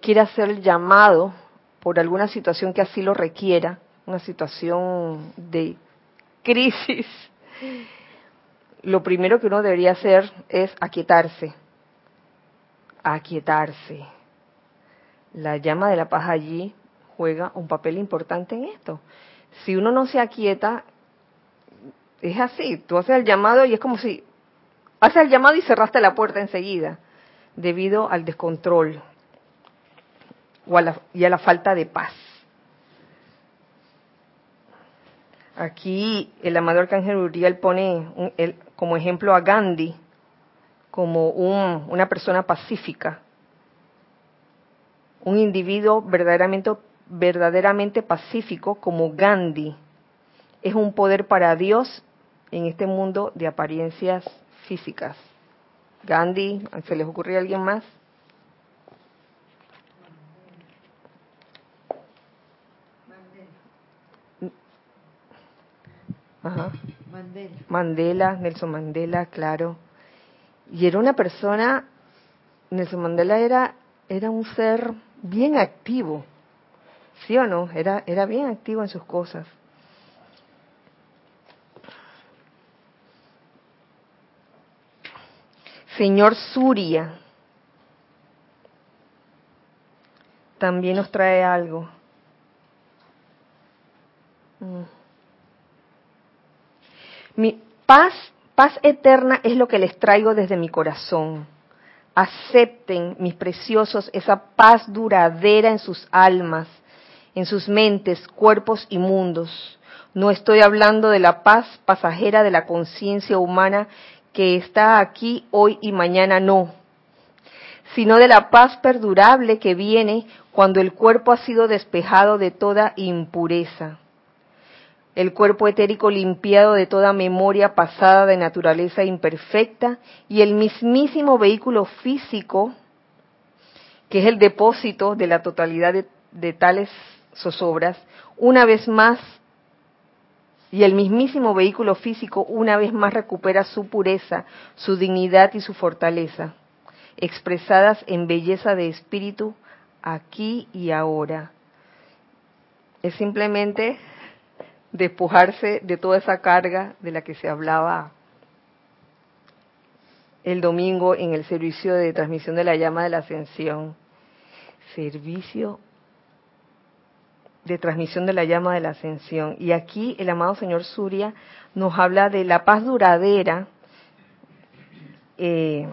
A: quiere hacer llamado por alguna situación que así lo requiera, una situación de crisis, lo primero que uno debería hacer es aquietarse, aquietarse. La llama de la paz allí juega un papel importante en esto. Si uno no se aquieta, es así, tú haces el llamado y es como si haces el llamado y cerraste la puerta enseguida, debido al descontrol o a la, y a la falta de paz. Aquí el amado Arcángel Uriel pone como ejemplo a Gandhi como una persona pacífica, un individuo verdaderamente, verdaderamente pacífico como Gandhi. Es un poder para Dios en este mundo de apariencias físicas. Gandhi, ¿se les ocurre a alguien más? Mandela. Mandela, Nelson Mandela, claro. Y era una persona, Nelson Mandela era, era un ser bien activo, ¿sí o no? Era, era bien activo en sus cosas. Señor Suria también nos trae algo. Mm. Mi paz, paz eterna es lo que les traigo desde mi corazón. Acepten, mis preciosos, esa paz duradera en sus almas, en sus mentes, cuerpos y mundos. No estoy hablando de la paz pasajera de la conciencia humana que está aquí hoy y mañana no, sino de la paz perdurable que viene cuando el cuerpo ha sido despejado de toda impureza el cuerpo etérico limpiado de toda memoria pasada de naturaleza imperfecta y el mismísimo vehículo físico, que es el depósito de la totalidad de, tales zozobras, una vez más, y el mismísimo vehículo físico una vez más recupera su pureza, su dignidad y su fortaleza, expresadas en belleza de espíritu aquí y ahora. Es simplemente despojarse de toda esa carga de la que se hablaba el domingo en el servicio de transmisión de la llama de la ascensión. Servicio de transmisión de la llama de la ascensión. Y aquí el amado señor Surya nos habla de la paz duradera eh,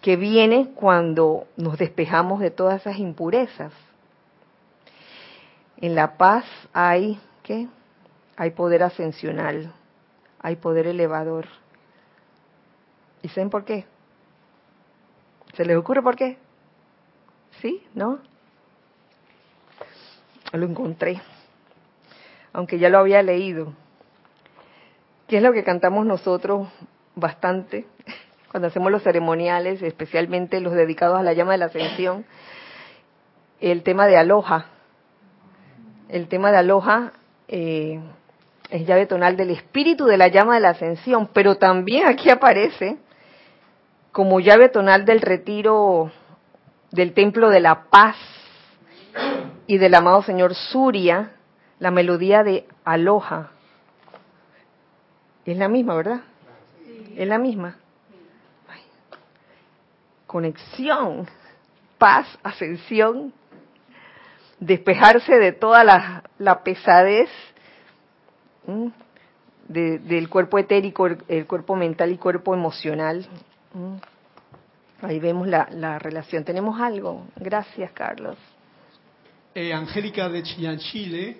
A: que viene cuando nos despejamos de todas esas impurezas. En la paz hay, ¿qué? Hay poder ascensional, hay poder elevador. ¿Y saben por qué? ¿Se les ocurre por qué? ¿Sí? ¿No? Lo encontré, aunque ya lo había leído. ¿Qué es lo que cantamos nosotros bastante cuando hacemos los ceremoniales, especialmente los dedicados a la llama de la ascensión? El tema de aloja. El tema de aloja eh, es llave tonal del espíritu de la llama de la ascensión, pero también aquí aparece como llave tonal del retiro del templo de la paz y del amado señor Surya, la melodía de Aloha. Es la misma, ¿verdad? Es la misma. Conexión, paz, ascensión, despejarse de toda la, pesadez del cuerpo etérico, el, cuerpo mental y cuerpo emocional. Ahí vemos la, la relación. ¿Tenemos algo? Gracias, Carlos.
C: Eh, Angélica de Chile,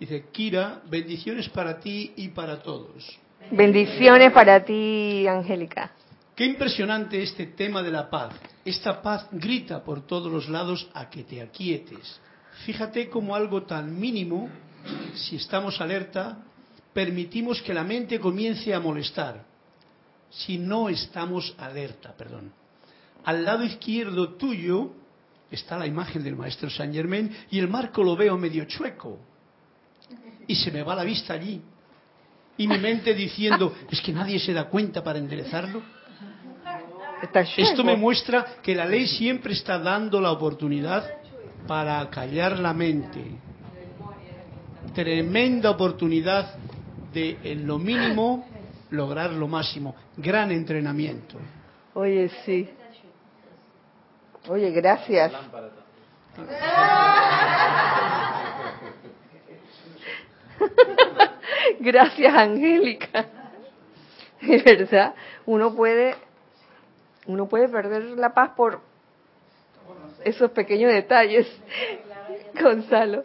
C: dice, Kira, bendiciones para ti y para todos.
A: Bendiciones para ti, Angélica.
C: Qué impresionante este tema de la paz. Esta paz grita por todos los lados a que te aquietes. Fíjate cómo algo tan mínimo, si estamos alerta, permitimos que la mente comience a molestar si no estamos alerta, perdón. Al lado izquierdo tuyo está la imagen del maestro Saint Germain y el marco lo veo medio chueco. Y se me va la vista allí. Y mi mente diciendo, es que nadie se da cuenta para enderezarlo. Esto me muestra que la ley siempre está dando la oportunidad para callar la mente. Tremenda oportunidad de, en lo mínimo, lograr lo máximo. Gran entrenamiento.
A: Oye, sí. Oye, gracias. gracias, Angélica. De verdad, uno puede, uno puede perder la paz por esos pequeños detalles. Gonzalo,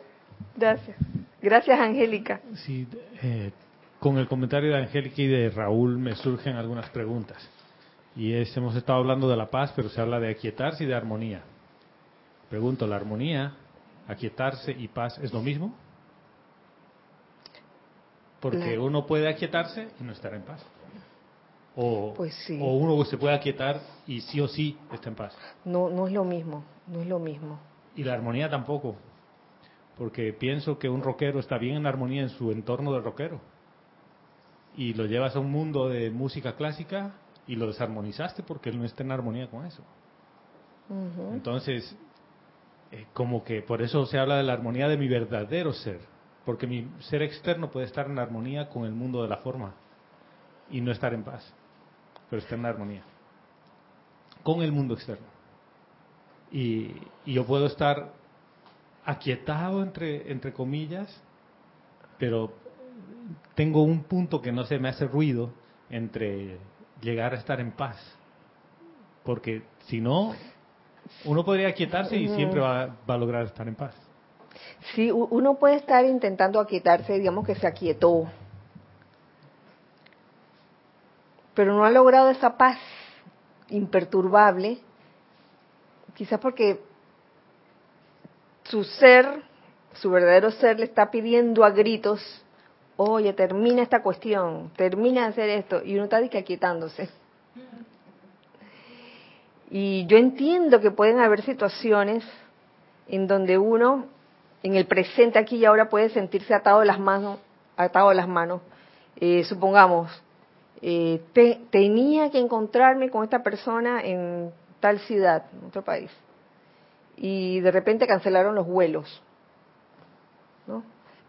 A: gracias. Gracias, Angélica.
D: Sí, eh, con el comentario de Angélica y de Raúl me surgen algunas preguntas. Y es, hemos estado hablando de la paz, pero se habla de aquietarse y de armonía. Pregunto, ¿la armonía, aquietarse y paz es lo mismo? Porque uno puede aquietarse y no estar en paz. O,
A: pues
D: o uno se puede aquietar y sí o sí está en paz.
A: No, no es lo mismo, no es lo mismo.
D: Y la armonía tampoco. Porque pienso que un rockero está bien en armonía en su entorno de rockero y lo llevas a un mundo de música clásica y lo desarmonizaste porque él no está en armonía con eso. Entonces, eh, como que por eso se habla de la armonía de mi verdadero ser, porque mi ser externo puede estar en armonía con el mundo de la forma y no estar en paz, pero está en armonía con el mundo externo. Y, y yo puedo estar aquietado entre, entre comillas, pero tengo un punto que no se me hace ruido entre llegar a estar en paz. Porque si no, uno podría aquietarse y siempre va, a lograr estar en paz.
A: Sí, uno puede estar intentando aquietarse, digamos que se aquietó, pero no ha logrado esa paz imperturbable, quizás porque su ser, su verdadero ser le está pidiendo a gritos oye, termina esta cuestión, termina de hacer esto, y uno está aquietándose. Y yo entiendo que pueden haber situaciones en donde uno, en el presente aquí y ahora, puede sentirse atado de las manos, atado de las manos. Eh, supongamos, eh, tenía que encontrarme con esta persona en tal ciudad, en otro país, y de repente cancelaron los vuelos.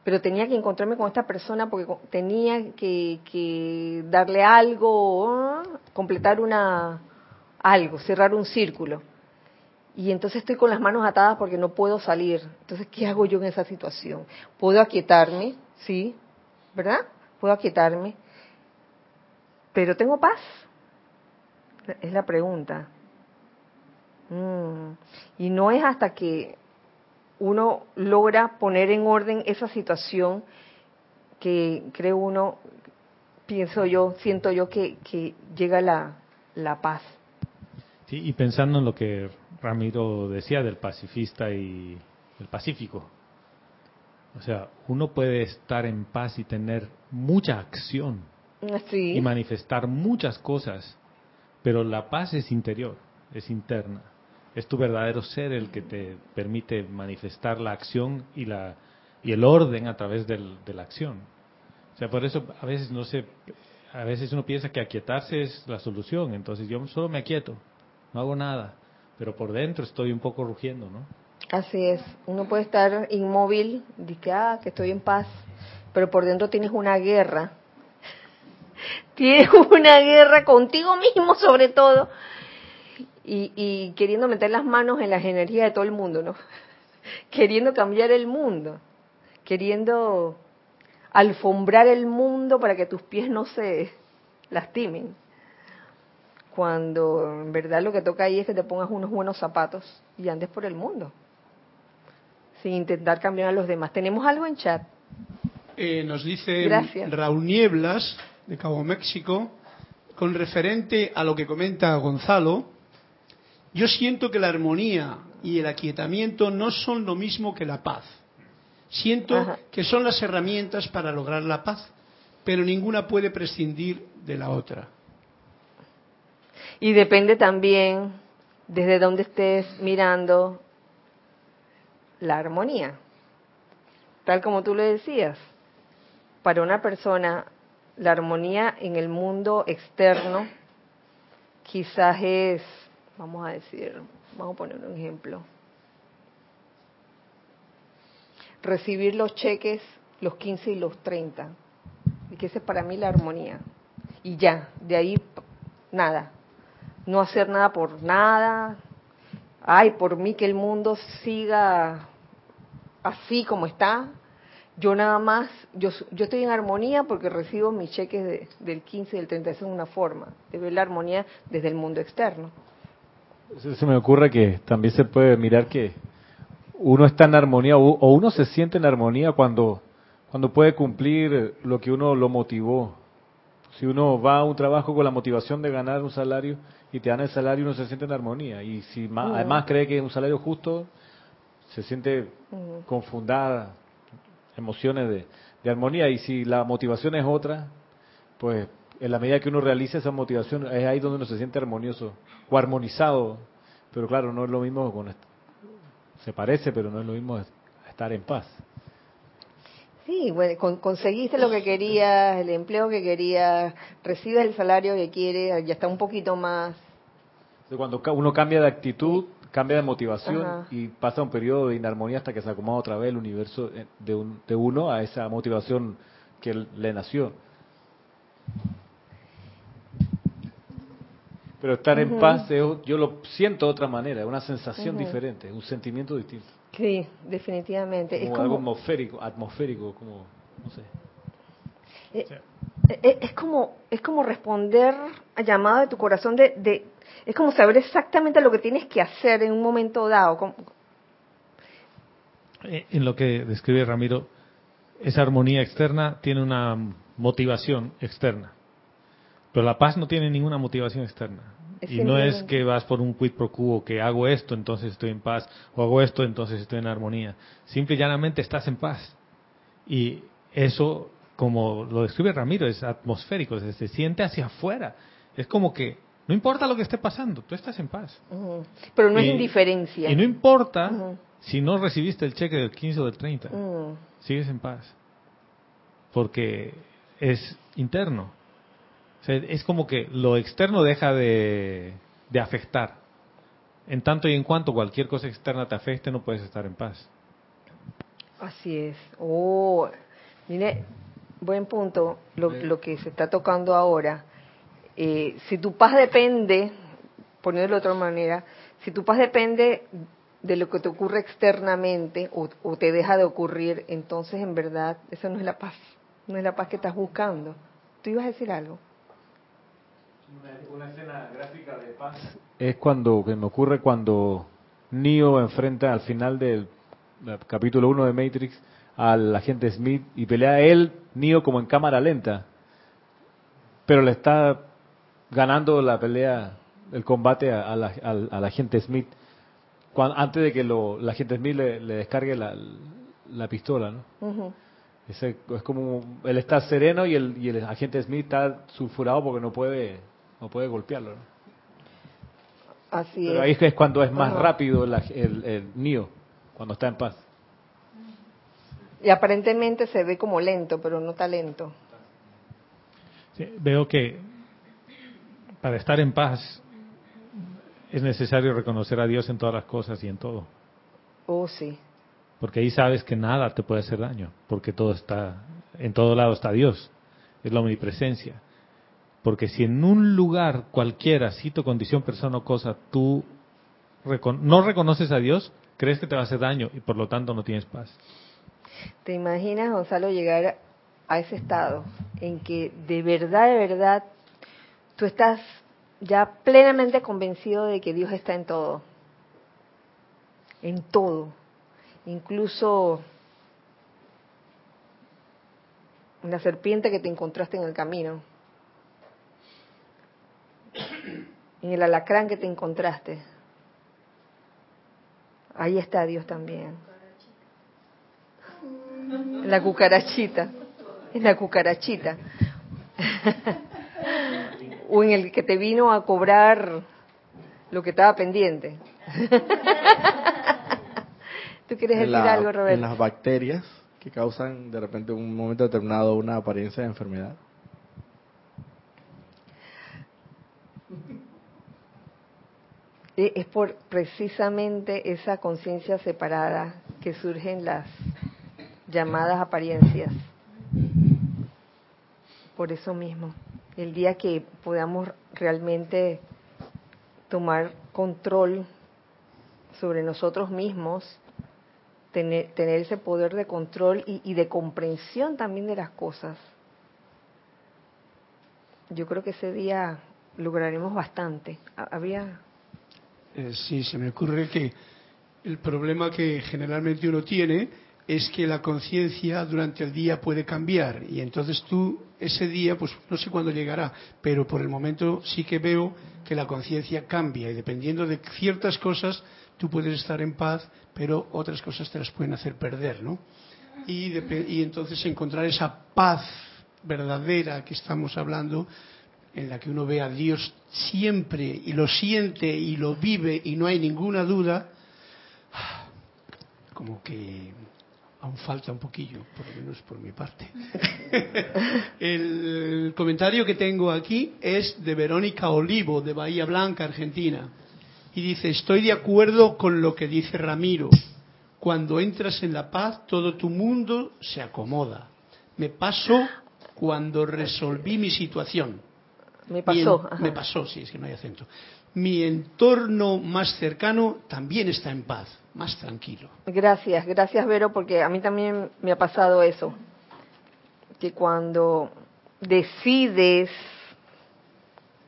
A: Pero tenía que encontrarme con esta persona porque tenía que, darle algo, completar una algo, cerrar un círculo. y entonces estoy con las manos atadas porque no puedo salir. Entonces, ¿qué hago yo en esa situación? ¿Puedo aquietarme? Sí, ¿verdad? Puedo aquietarme. Pero tengo paz. Es la pregunta. Mm. Y no es hasta que uno logra poner en orden esa situación que creo uno, pienso yo, siento yo que, que llega la, la paz.
B: Sí, y pensando en lo que Ramiro decía del pacifista y el pacífico. O sea, uno puede estar en paz y tener mucha acción y manifestar muchas cosas, pero la paz es interior, es interna. Es tu verdadero ser el que te permite manifestar la acción y la y el orden a través del, de la acción. O sea, por eso a veces no sé, a veces uno piensa que aquietarse es la solución. Entonces yo solo me aquieto, no hago nada pero por dentro estoy un poco rugiendo, ¿no?
A: Así es, uno puede estar inmóvil, dice, ah, que estoy en paz, pero por dentro tienes una guerra. Tienes una guerra contigo mismo sobre todo y, y queriendo meter las manos en las energías de todo el mundo, ¿no? Queriendo cambiar el mundo, queriendo alfombrar el mundo para que tus pies no se lastimen cuando en verdad lo que toca ahí es que te pongas unos buenos zapatos y andes por el mundo, sin intentar cambiar a los demás. ¿Tenemos algo en chat?
C: Eh, nos dice Raúl Nieblas, de Cabo México, con referente a lo que comenta Gonzalo, yo siento que la armonía y el aquietamiento no son lo mismo que la paz. Siento que son las herramientas para lograr la paz, pero ninguna puede prescindir de la otra.
A: Y depende también desde donde estés mirando la armonía. Tal como tú le decías, para una persona la armonía en el mundo externo quizás es, vamos a decir, vamos a poner un ejemplo, recibir los cheques los 15 y los 30. Y que esa es para mí la armonía. Y ya, de ahí nada no hacer nada por nada. Ay, por mí que el mundo siga así como está. Yo nada más, yo, yo estoy en armonía porque recibo mis cheques del 15 y del 30. Esa es una forma de ver la armonía desde el mundo externo.
B: Se me ocurre que también se puede mirar que uno está en armonía o uno se siente en armonía cuando, cuando puede cumplir lo que uno lo motivó. Si uno va a un trabajo con la motivación de ganar un salario, y te dan el salario uno se siente en armonía. Y si además cree que es un salario justo, se siente confundada, emociones de, de, armonía. Y si la motivación es otra, pues en la medida que uno realiza esa motivación, es ahí donde uno se siente armonioso o armonizado. Pero claro, no es lo mismo con se parece, pero no es lo mismo estar en paz.
A: Sí, bueno, conseguiste lo que querías, el empleo que querías, recibes el salario que quieres, ya está un poquito más.
B: Cuando uno cambia de actitud, cambia de motivación y pasa un periodo de inarmonía hasta que se acomoda otra vez el universo eh, de, de uno a esa motivación que le nació. Pero estar en paz, yo lo siento de otra manera, es una sensación diferente, es un sentimiento distinto.
A: Sí, definitivamente.
B: es como algo atmosférico, atmosférico, como, no sé.
A: Eh, eh, es como es como responder a llamado de tu corazón de, de, es como saber exactamente lo que tienes que hacer en un momento dado
B: eh, en lo que describe Ramiro esa armonía externa tiene una motivación externa pero la paz no tiene ninguna motivación externa y no es que vas por un quid pro quo, que hago esto, entonces estoy en paz, o hago esto, entonces estoy en armonía. Simple y llanamente estás en paz. Y eso, como lo describe Ramiro, es atmosférico, se, siente hacia afuera. Es como que no importa lo que esté pasando, tú estás en paz.
A: Pero no es indiferencia.
B: Y no importa si no recibiste el cheque del 15 o del 30, sigues en paz. Porque es interno es como que lo externo deja de, afectar. En tanto y en cuanto cualquier cosa externa te afecte, no puedes estar en paz.
A: Así es. Oh, mire, buen punto lo, que se está tocando ahora. Eh, si tu paz depende, poniéndolo de otra manera, Si tu paz depende de lo que te ocurre externamente o, o te deja de ocurrir, entonces en verdad esa no es la paz, no es la paz que estás buscando. ¿Tú ibas a decir algo?
B: Una, escena gráfica de paz es cuando, que me ocurre cuando Neo enfrenta al final del capítulo 1 de Matrix al agente Smith y pelea él, Neo, como en cámara lenta. Pero le está ganando la pelea, el combate a, la, al, agente Smith. antes de que lo, la agente Smith le, descargue la, la pistola, ¿no? es como, él está sereno y el, y el agente Smith está sulfurado porque no puede, no puede golpearlo,
A: Así
B: Pero ahí es cuando es más rápido el, el, el cuando está en paz.
A: Y aparentemente se ve como lento, pero no está lento.
D: veo que para estar en paz es necesario reconocer a Dios en todas las cosas y en todo.
A: Oh, sí.
D: Porque ahí sabes que nada te puede hacer daño, porque todo está, en todo lado está Dios, es la omnipresencia. Porque si en un lugar cualquiera, sitio, condición, persona o cosa, tú no reconoces a Dios, crees que te va a hacer daño y por lo tanto no tienes paz.
A: ¿Te imaginas, Gonzalo, llegar a ese estado en que de verdad, de verdad, tú estás ya plenamente convencido de que Dios está en todo? En todo. Incluso la serpiente que te encontraste en el camino en el alacrán que te encontraste. Ahí está Dios también. La cucarachita. Es la cucarachita. o en el que te vino a cobrar lo que estaba pendiente. ¿Tú quieres decir algo, Roberto?
E: En las bacterias que causan de repente un momento determinado una apariencia de enfermedad.
A: Es por precisamente esa conciencia separada que surgen las llamadas apariencias. Por eso mismo, el día que podamos realmente tomar control sobre nosotros mismos, tener, tener ese poder de control y, y de comprensión también de las cosas, yo creo que ese día lograremos bastante. Había
C: eh, sí, se me ocurre que el problema que generalmente uno tiene es que la conciencia durante el día puede cambiar y entonces tú ese día, pues no sé cuándo llegará, pero por el momento sí que veo que la conciencia cambia y dependiendo de ciertas cosas tú puedes estar en paz, pero otras cosas te las pueden hacer perder, ¿no? Y, y entonces encontrar esa paz verdadera que estamos hablando en la que uno ve a Dios siempre y lo siente y lo vive y no hay ninguna duda, como que aún falta un poquillo, por lo menos por mi parte. El comentario que tengo aquí es de Verónica Olivo, de Bahía Blanca, Argentina. Y dice, estoy de acuerdo con lo que dice Ramiro. Cuando entras en la paz, todo tu mundo se acomoda. Me pasó cuando resolví mi situación
A: me pasó.
C: me pasó, sí, es que no hay acento. Mi entorno más cercano también está en paz, más tranquilo.
A: Gracias, gracias Vero, porque a mí también me ha pasado eso. Que cuando decides,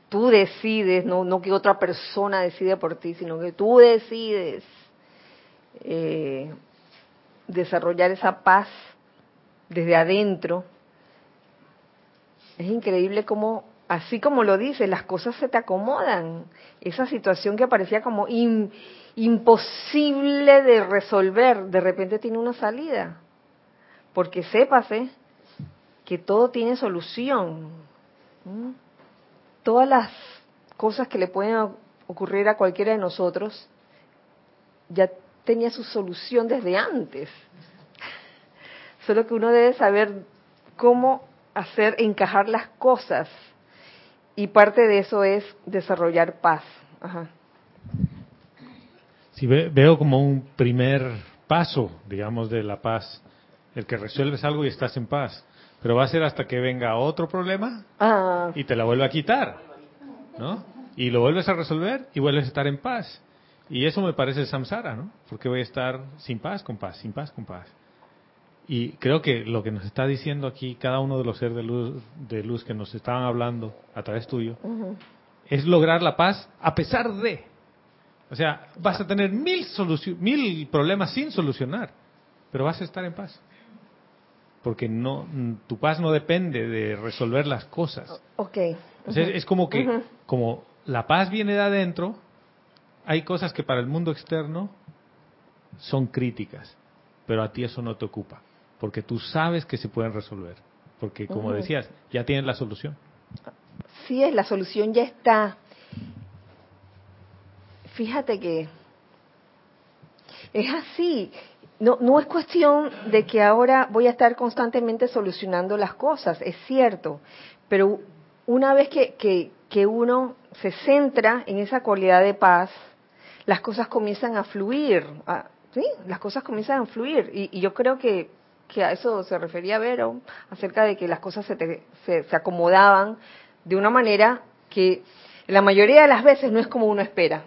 A: tú decides, no, no que otra persona decide por ti, sino que tú decides eh, desarrollar esa paz desde adentro, es increíble cómo así como lo dice, las cosas se te acomodan. Esa situación que parecía como imposible de resolver, de repente tiene una salida. Porque sépase que todo tiene solución. Todas las cosas que le pueden ocurrir a cualquiera de nosotros ya tenía su solución desde antes. Solo que uno debe saber cómo hacer encajar las cosas y parte de eso es desarrollar paz. Ajá.
D: Sí, veo como un primer paso, digamos, de la paz, el que resuelves algo y estás en paz. Pero va a ser hasta que venga otro problema
A: ah.
D: y te la vuelve a quitar, ¿no? Y lo vuelves a resolver y vuelves a estar en paz. Y eso me parece samsara, ¿no? Porque voy a estar sin paz con paz, sin paz con paz. Y creo que lo que nos está diciendo aquí cada uno de los seres de luz, de luz que nos estaban hablando a través tuyo es lograr la paz a pesar de. O sea, vas a tener mil, mil problemas sin solucionar, pero vas a estar en paz. Porque no, tu paz no depende de resolver las cosas.
A: Ok.
D: O sea,
A: ujú.
D: es como que, como la paz viene de adentro, hay cosas que para el mundo externo son críticas, pero a ti eso no te ocupa, porque tú sabes que se pueden resolver, porque como decías, ya tienes la solución.
A: Sí es, la solución ya está. Fíjate que es así. No, no es cuestión de que ahora voy a estar constantemente solucionando las cosas, es cierto, pero una vez que, que, que uno se centra en esa cualidad de paz, las cosas comienzan a fluir, a- sí, las cosas comienzan a fluir. Y, y yo creo que, que a eso se refería Vero, acerca de que las cosas se, te- se, acomodaban de una manera que la mayoría de las veces no es como uno espera.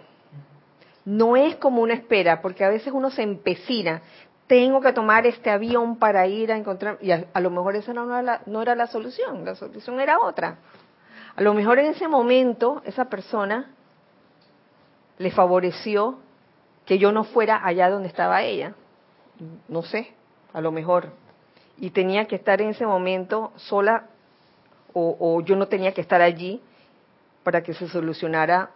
A: No es como uno espera, porque a veces uno se empecina. Tengo que tomar este avión para ir a encontrar, y a, a lo mejor esa no era, no era la solución, la solución era otra. A lo mejor en ese momento esa persona le favoreció que yo no fuera allá donde estaba ella. No sé, a lo mejor. Y tenía que estar en ese momento sola o, yo no tenía que estar allí para que se solucionara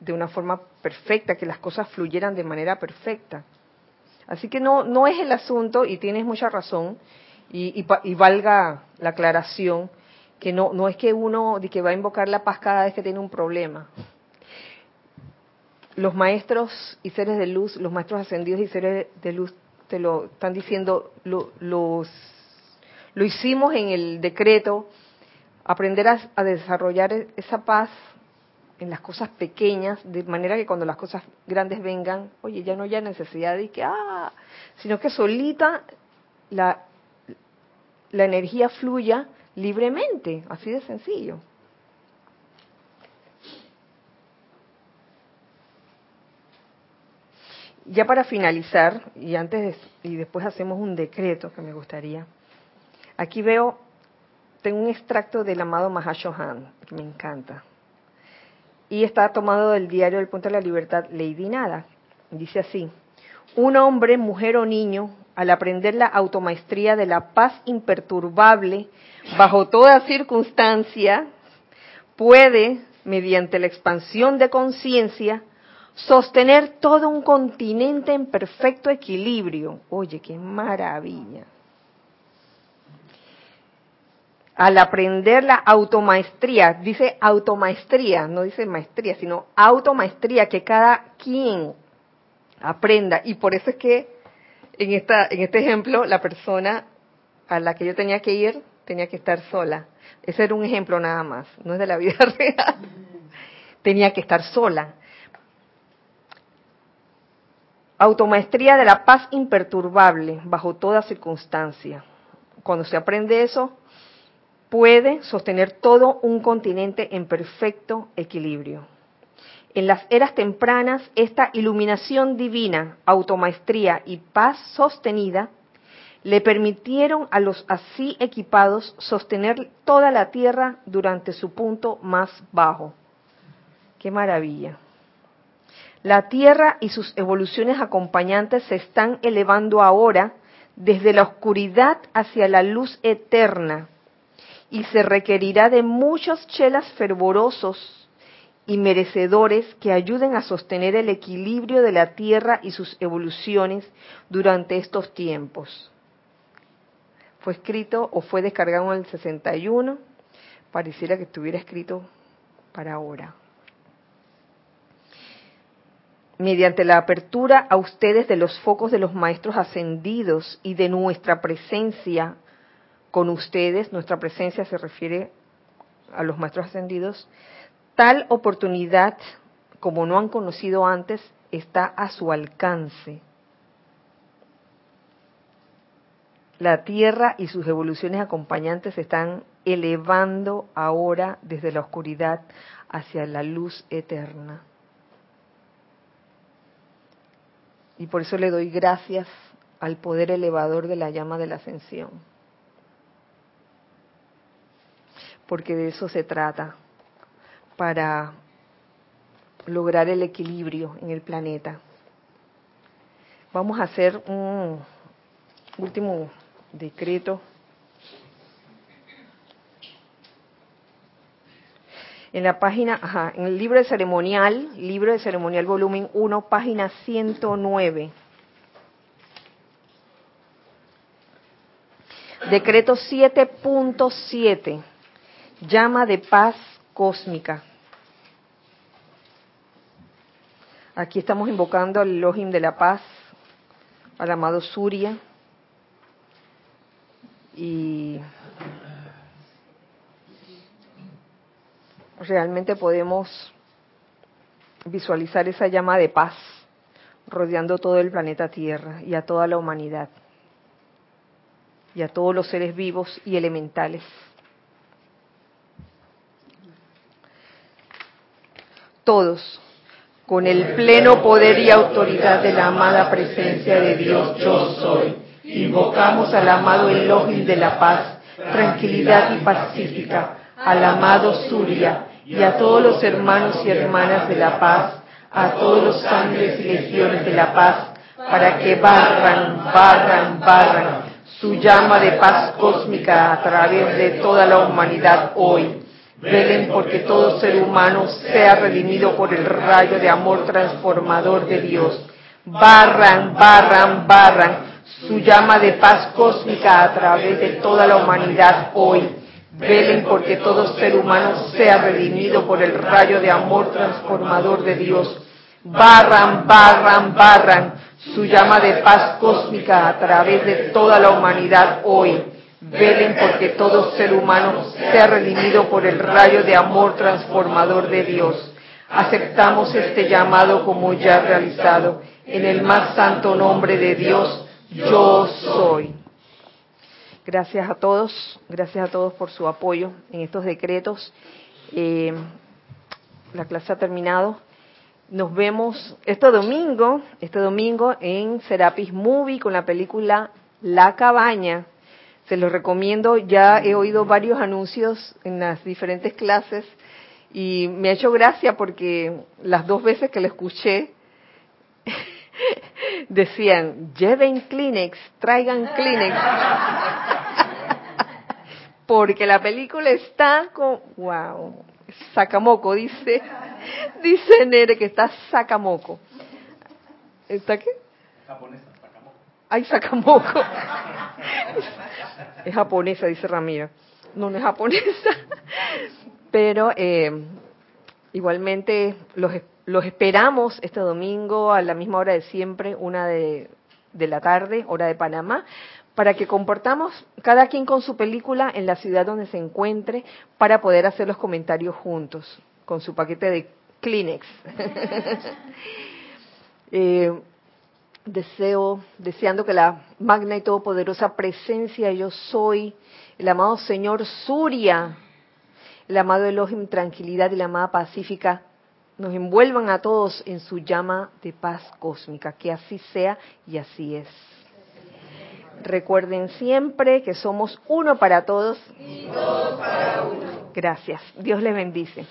A: de una forma perfecta, que las cosas fluyeran de manera perfecta. Así que no, no es el asunto, y tienes mucha razón, y, y valga la aclaración, que no, no es que uno de que va a invocar la paz cada vez que tiene un problema. Los maestros y seres de luz, los maestros ascendidos y seres de luz te lo están diciendo, lo, los, lo hicimos en el decreto, aprender a, a desarrollar e- esa paz en las cosas pequeñas, de manera que cuando las cosas grandes vengan, oye, ya no haya necesidad de que, ah, sino que solita la, la energía fluya libremente, así de sencillo. Ya para finalizar, y antes de- y después hacemos un decreto que me gustaría. Aquí veo, tengo un extracto del amado Mahashohan, que me encanta. Y está tomado del diario del Punto de la Libertad, Lady Nada. Dice así, un hombre, mujer o niño, al aprender la automaestría de la paz imperturbable bajo toda circunstancia, puede, mediante la expansión de conciencia, sostener todo un continente en perfecto equilibrio. Oye, qué maravilla. Al aprender la automaestría, dice automaestría, no dice maestría, sino automaestría, que cada quien aprenda. Y por eso es que en, esta, en este ejemplo, la persona a la que yo tenía que ir tenía que estar sola. Ese era un ejemplo nada más, no es de la vida real. Tenía que estar sola. Automaestría de la paz imperturbable bajo toda circunstancia. Cuando se aprende eso, puede sostener todo un continente en perfecto equilibrio. En las eras tempranas, esta iluminación divina, automaestría y paz sostenida le permitieron a los así equipados sostener toda la tierra durante su punto más bajo. ¡Qué maravilla! La tierra y sus evoluciones acompañantes se están elevando ahora desde la oscuridad hacia la luz eterna y se requerirá de muchos chelas fervorosos y merecedores que ayuden a sostener el equilibrio de la Tierra y sus evoluciones durante estos tiempos. Fue escrito o fue descargado en el 61, pareciera que estuviera escrito para ahora. Mediante la apertura a ustedes de los focos de los maestros ascendidos y de nuestra presencia con ustedes, nuestra presencia se refiere a los maestros ascendidos, tal oportunidad como no han conocido antes está a su alcance. La Tierra y sus evoluciones acompañantes se están elevando ahora desde la oscuridad hacia la luz eterna. Y por eso le doy gracias al poder elevador de la llama de la ascensión. Porque de eso se trata, para lograr el equilibrio en el planeta. Vamos a hacer un último decreto. En la página, ajá, en el libro de ceremonial, libro de ceremonial volumen 1, página 109. Decreto 7.7, llama de paz cósmica. Aquí estamos invocando al Elohim de la paz, al amado Surya. Y realmente podemos visualizar esa llama de paz rodeando todo el planeta Tierra y a toda la humanidad y a todos los seres vivos y elementales. Todos, con el pleno poder y autoridad de la amada presencia de Dios, yo soy. Invocamos al amado Elohim de la paz, tranquilidad y pacífica, al amado Surya y a todos los hermanos y hermanas de la paz, a todos los ángeles y legiones de la paz, para que barran, barran, barran su llama de paz cósmica a través de toda la humanidad hoy. Velen porque todo ser humano sea redimido por el rayo de amor transformador de Dios. Barran, barran, barran su llama de paz cósmica a través de toda la humanidad hoy. Velen porque todo ser humano sea redimido por el rayo de amor transformador de Dios. Barran, barran, barran su llama de paz cósmica a través de toda la humanidad hoy. Velen porque todo ser humano sea redimido por el rayo de amor transformador de Dios. Aceptamos este llamado como ya realizado. En el más santo nombre de Dios, yo soy. Gracias a todos, gracias a todos por su apoyo en estos decretos. Eh, la clase ha terminado. Nos vemos este domingo, este domingo en Serapis Movie con la película La Cabaña. Se los recomiendo, ya he oído varios anuncios en las diferentes clases y me ha hecho gracia porque las dos veces que la escuché decían, lleven Kleenex, traigan Kleenex. porque la película está con, wow, sacamoco, dice Dice Nere que está sacamoco. ¿Está qué? Japonesa, sacamoco. Ay, sacamoco. Es japonesa, dice Ramiro. No, no es japonesa. Pero eh, igualmente los, los esperamos este domingo a la misma hora de siempre, una de, la tarde, hora de Panamá, para que comportamos cada quien con su película en la ciudad donde se encuentre para poder hacer los comentarios juntos con su paquete de Kleenex. Eh, deseo, deseando que la magna y todopoderosa presencia yo soy, el amado Señor Surya, el amado Elohim Tranquilidad y la amada Pacífica, nos envuelvan a todos en su llama de paz cósmica. Que así sea y así es. Recuerden siempre que somos uno para todos. Y para uno. Gracias. Dios les bendice.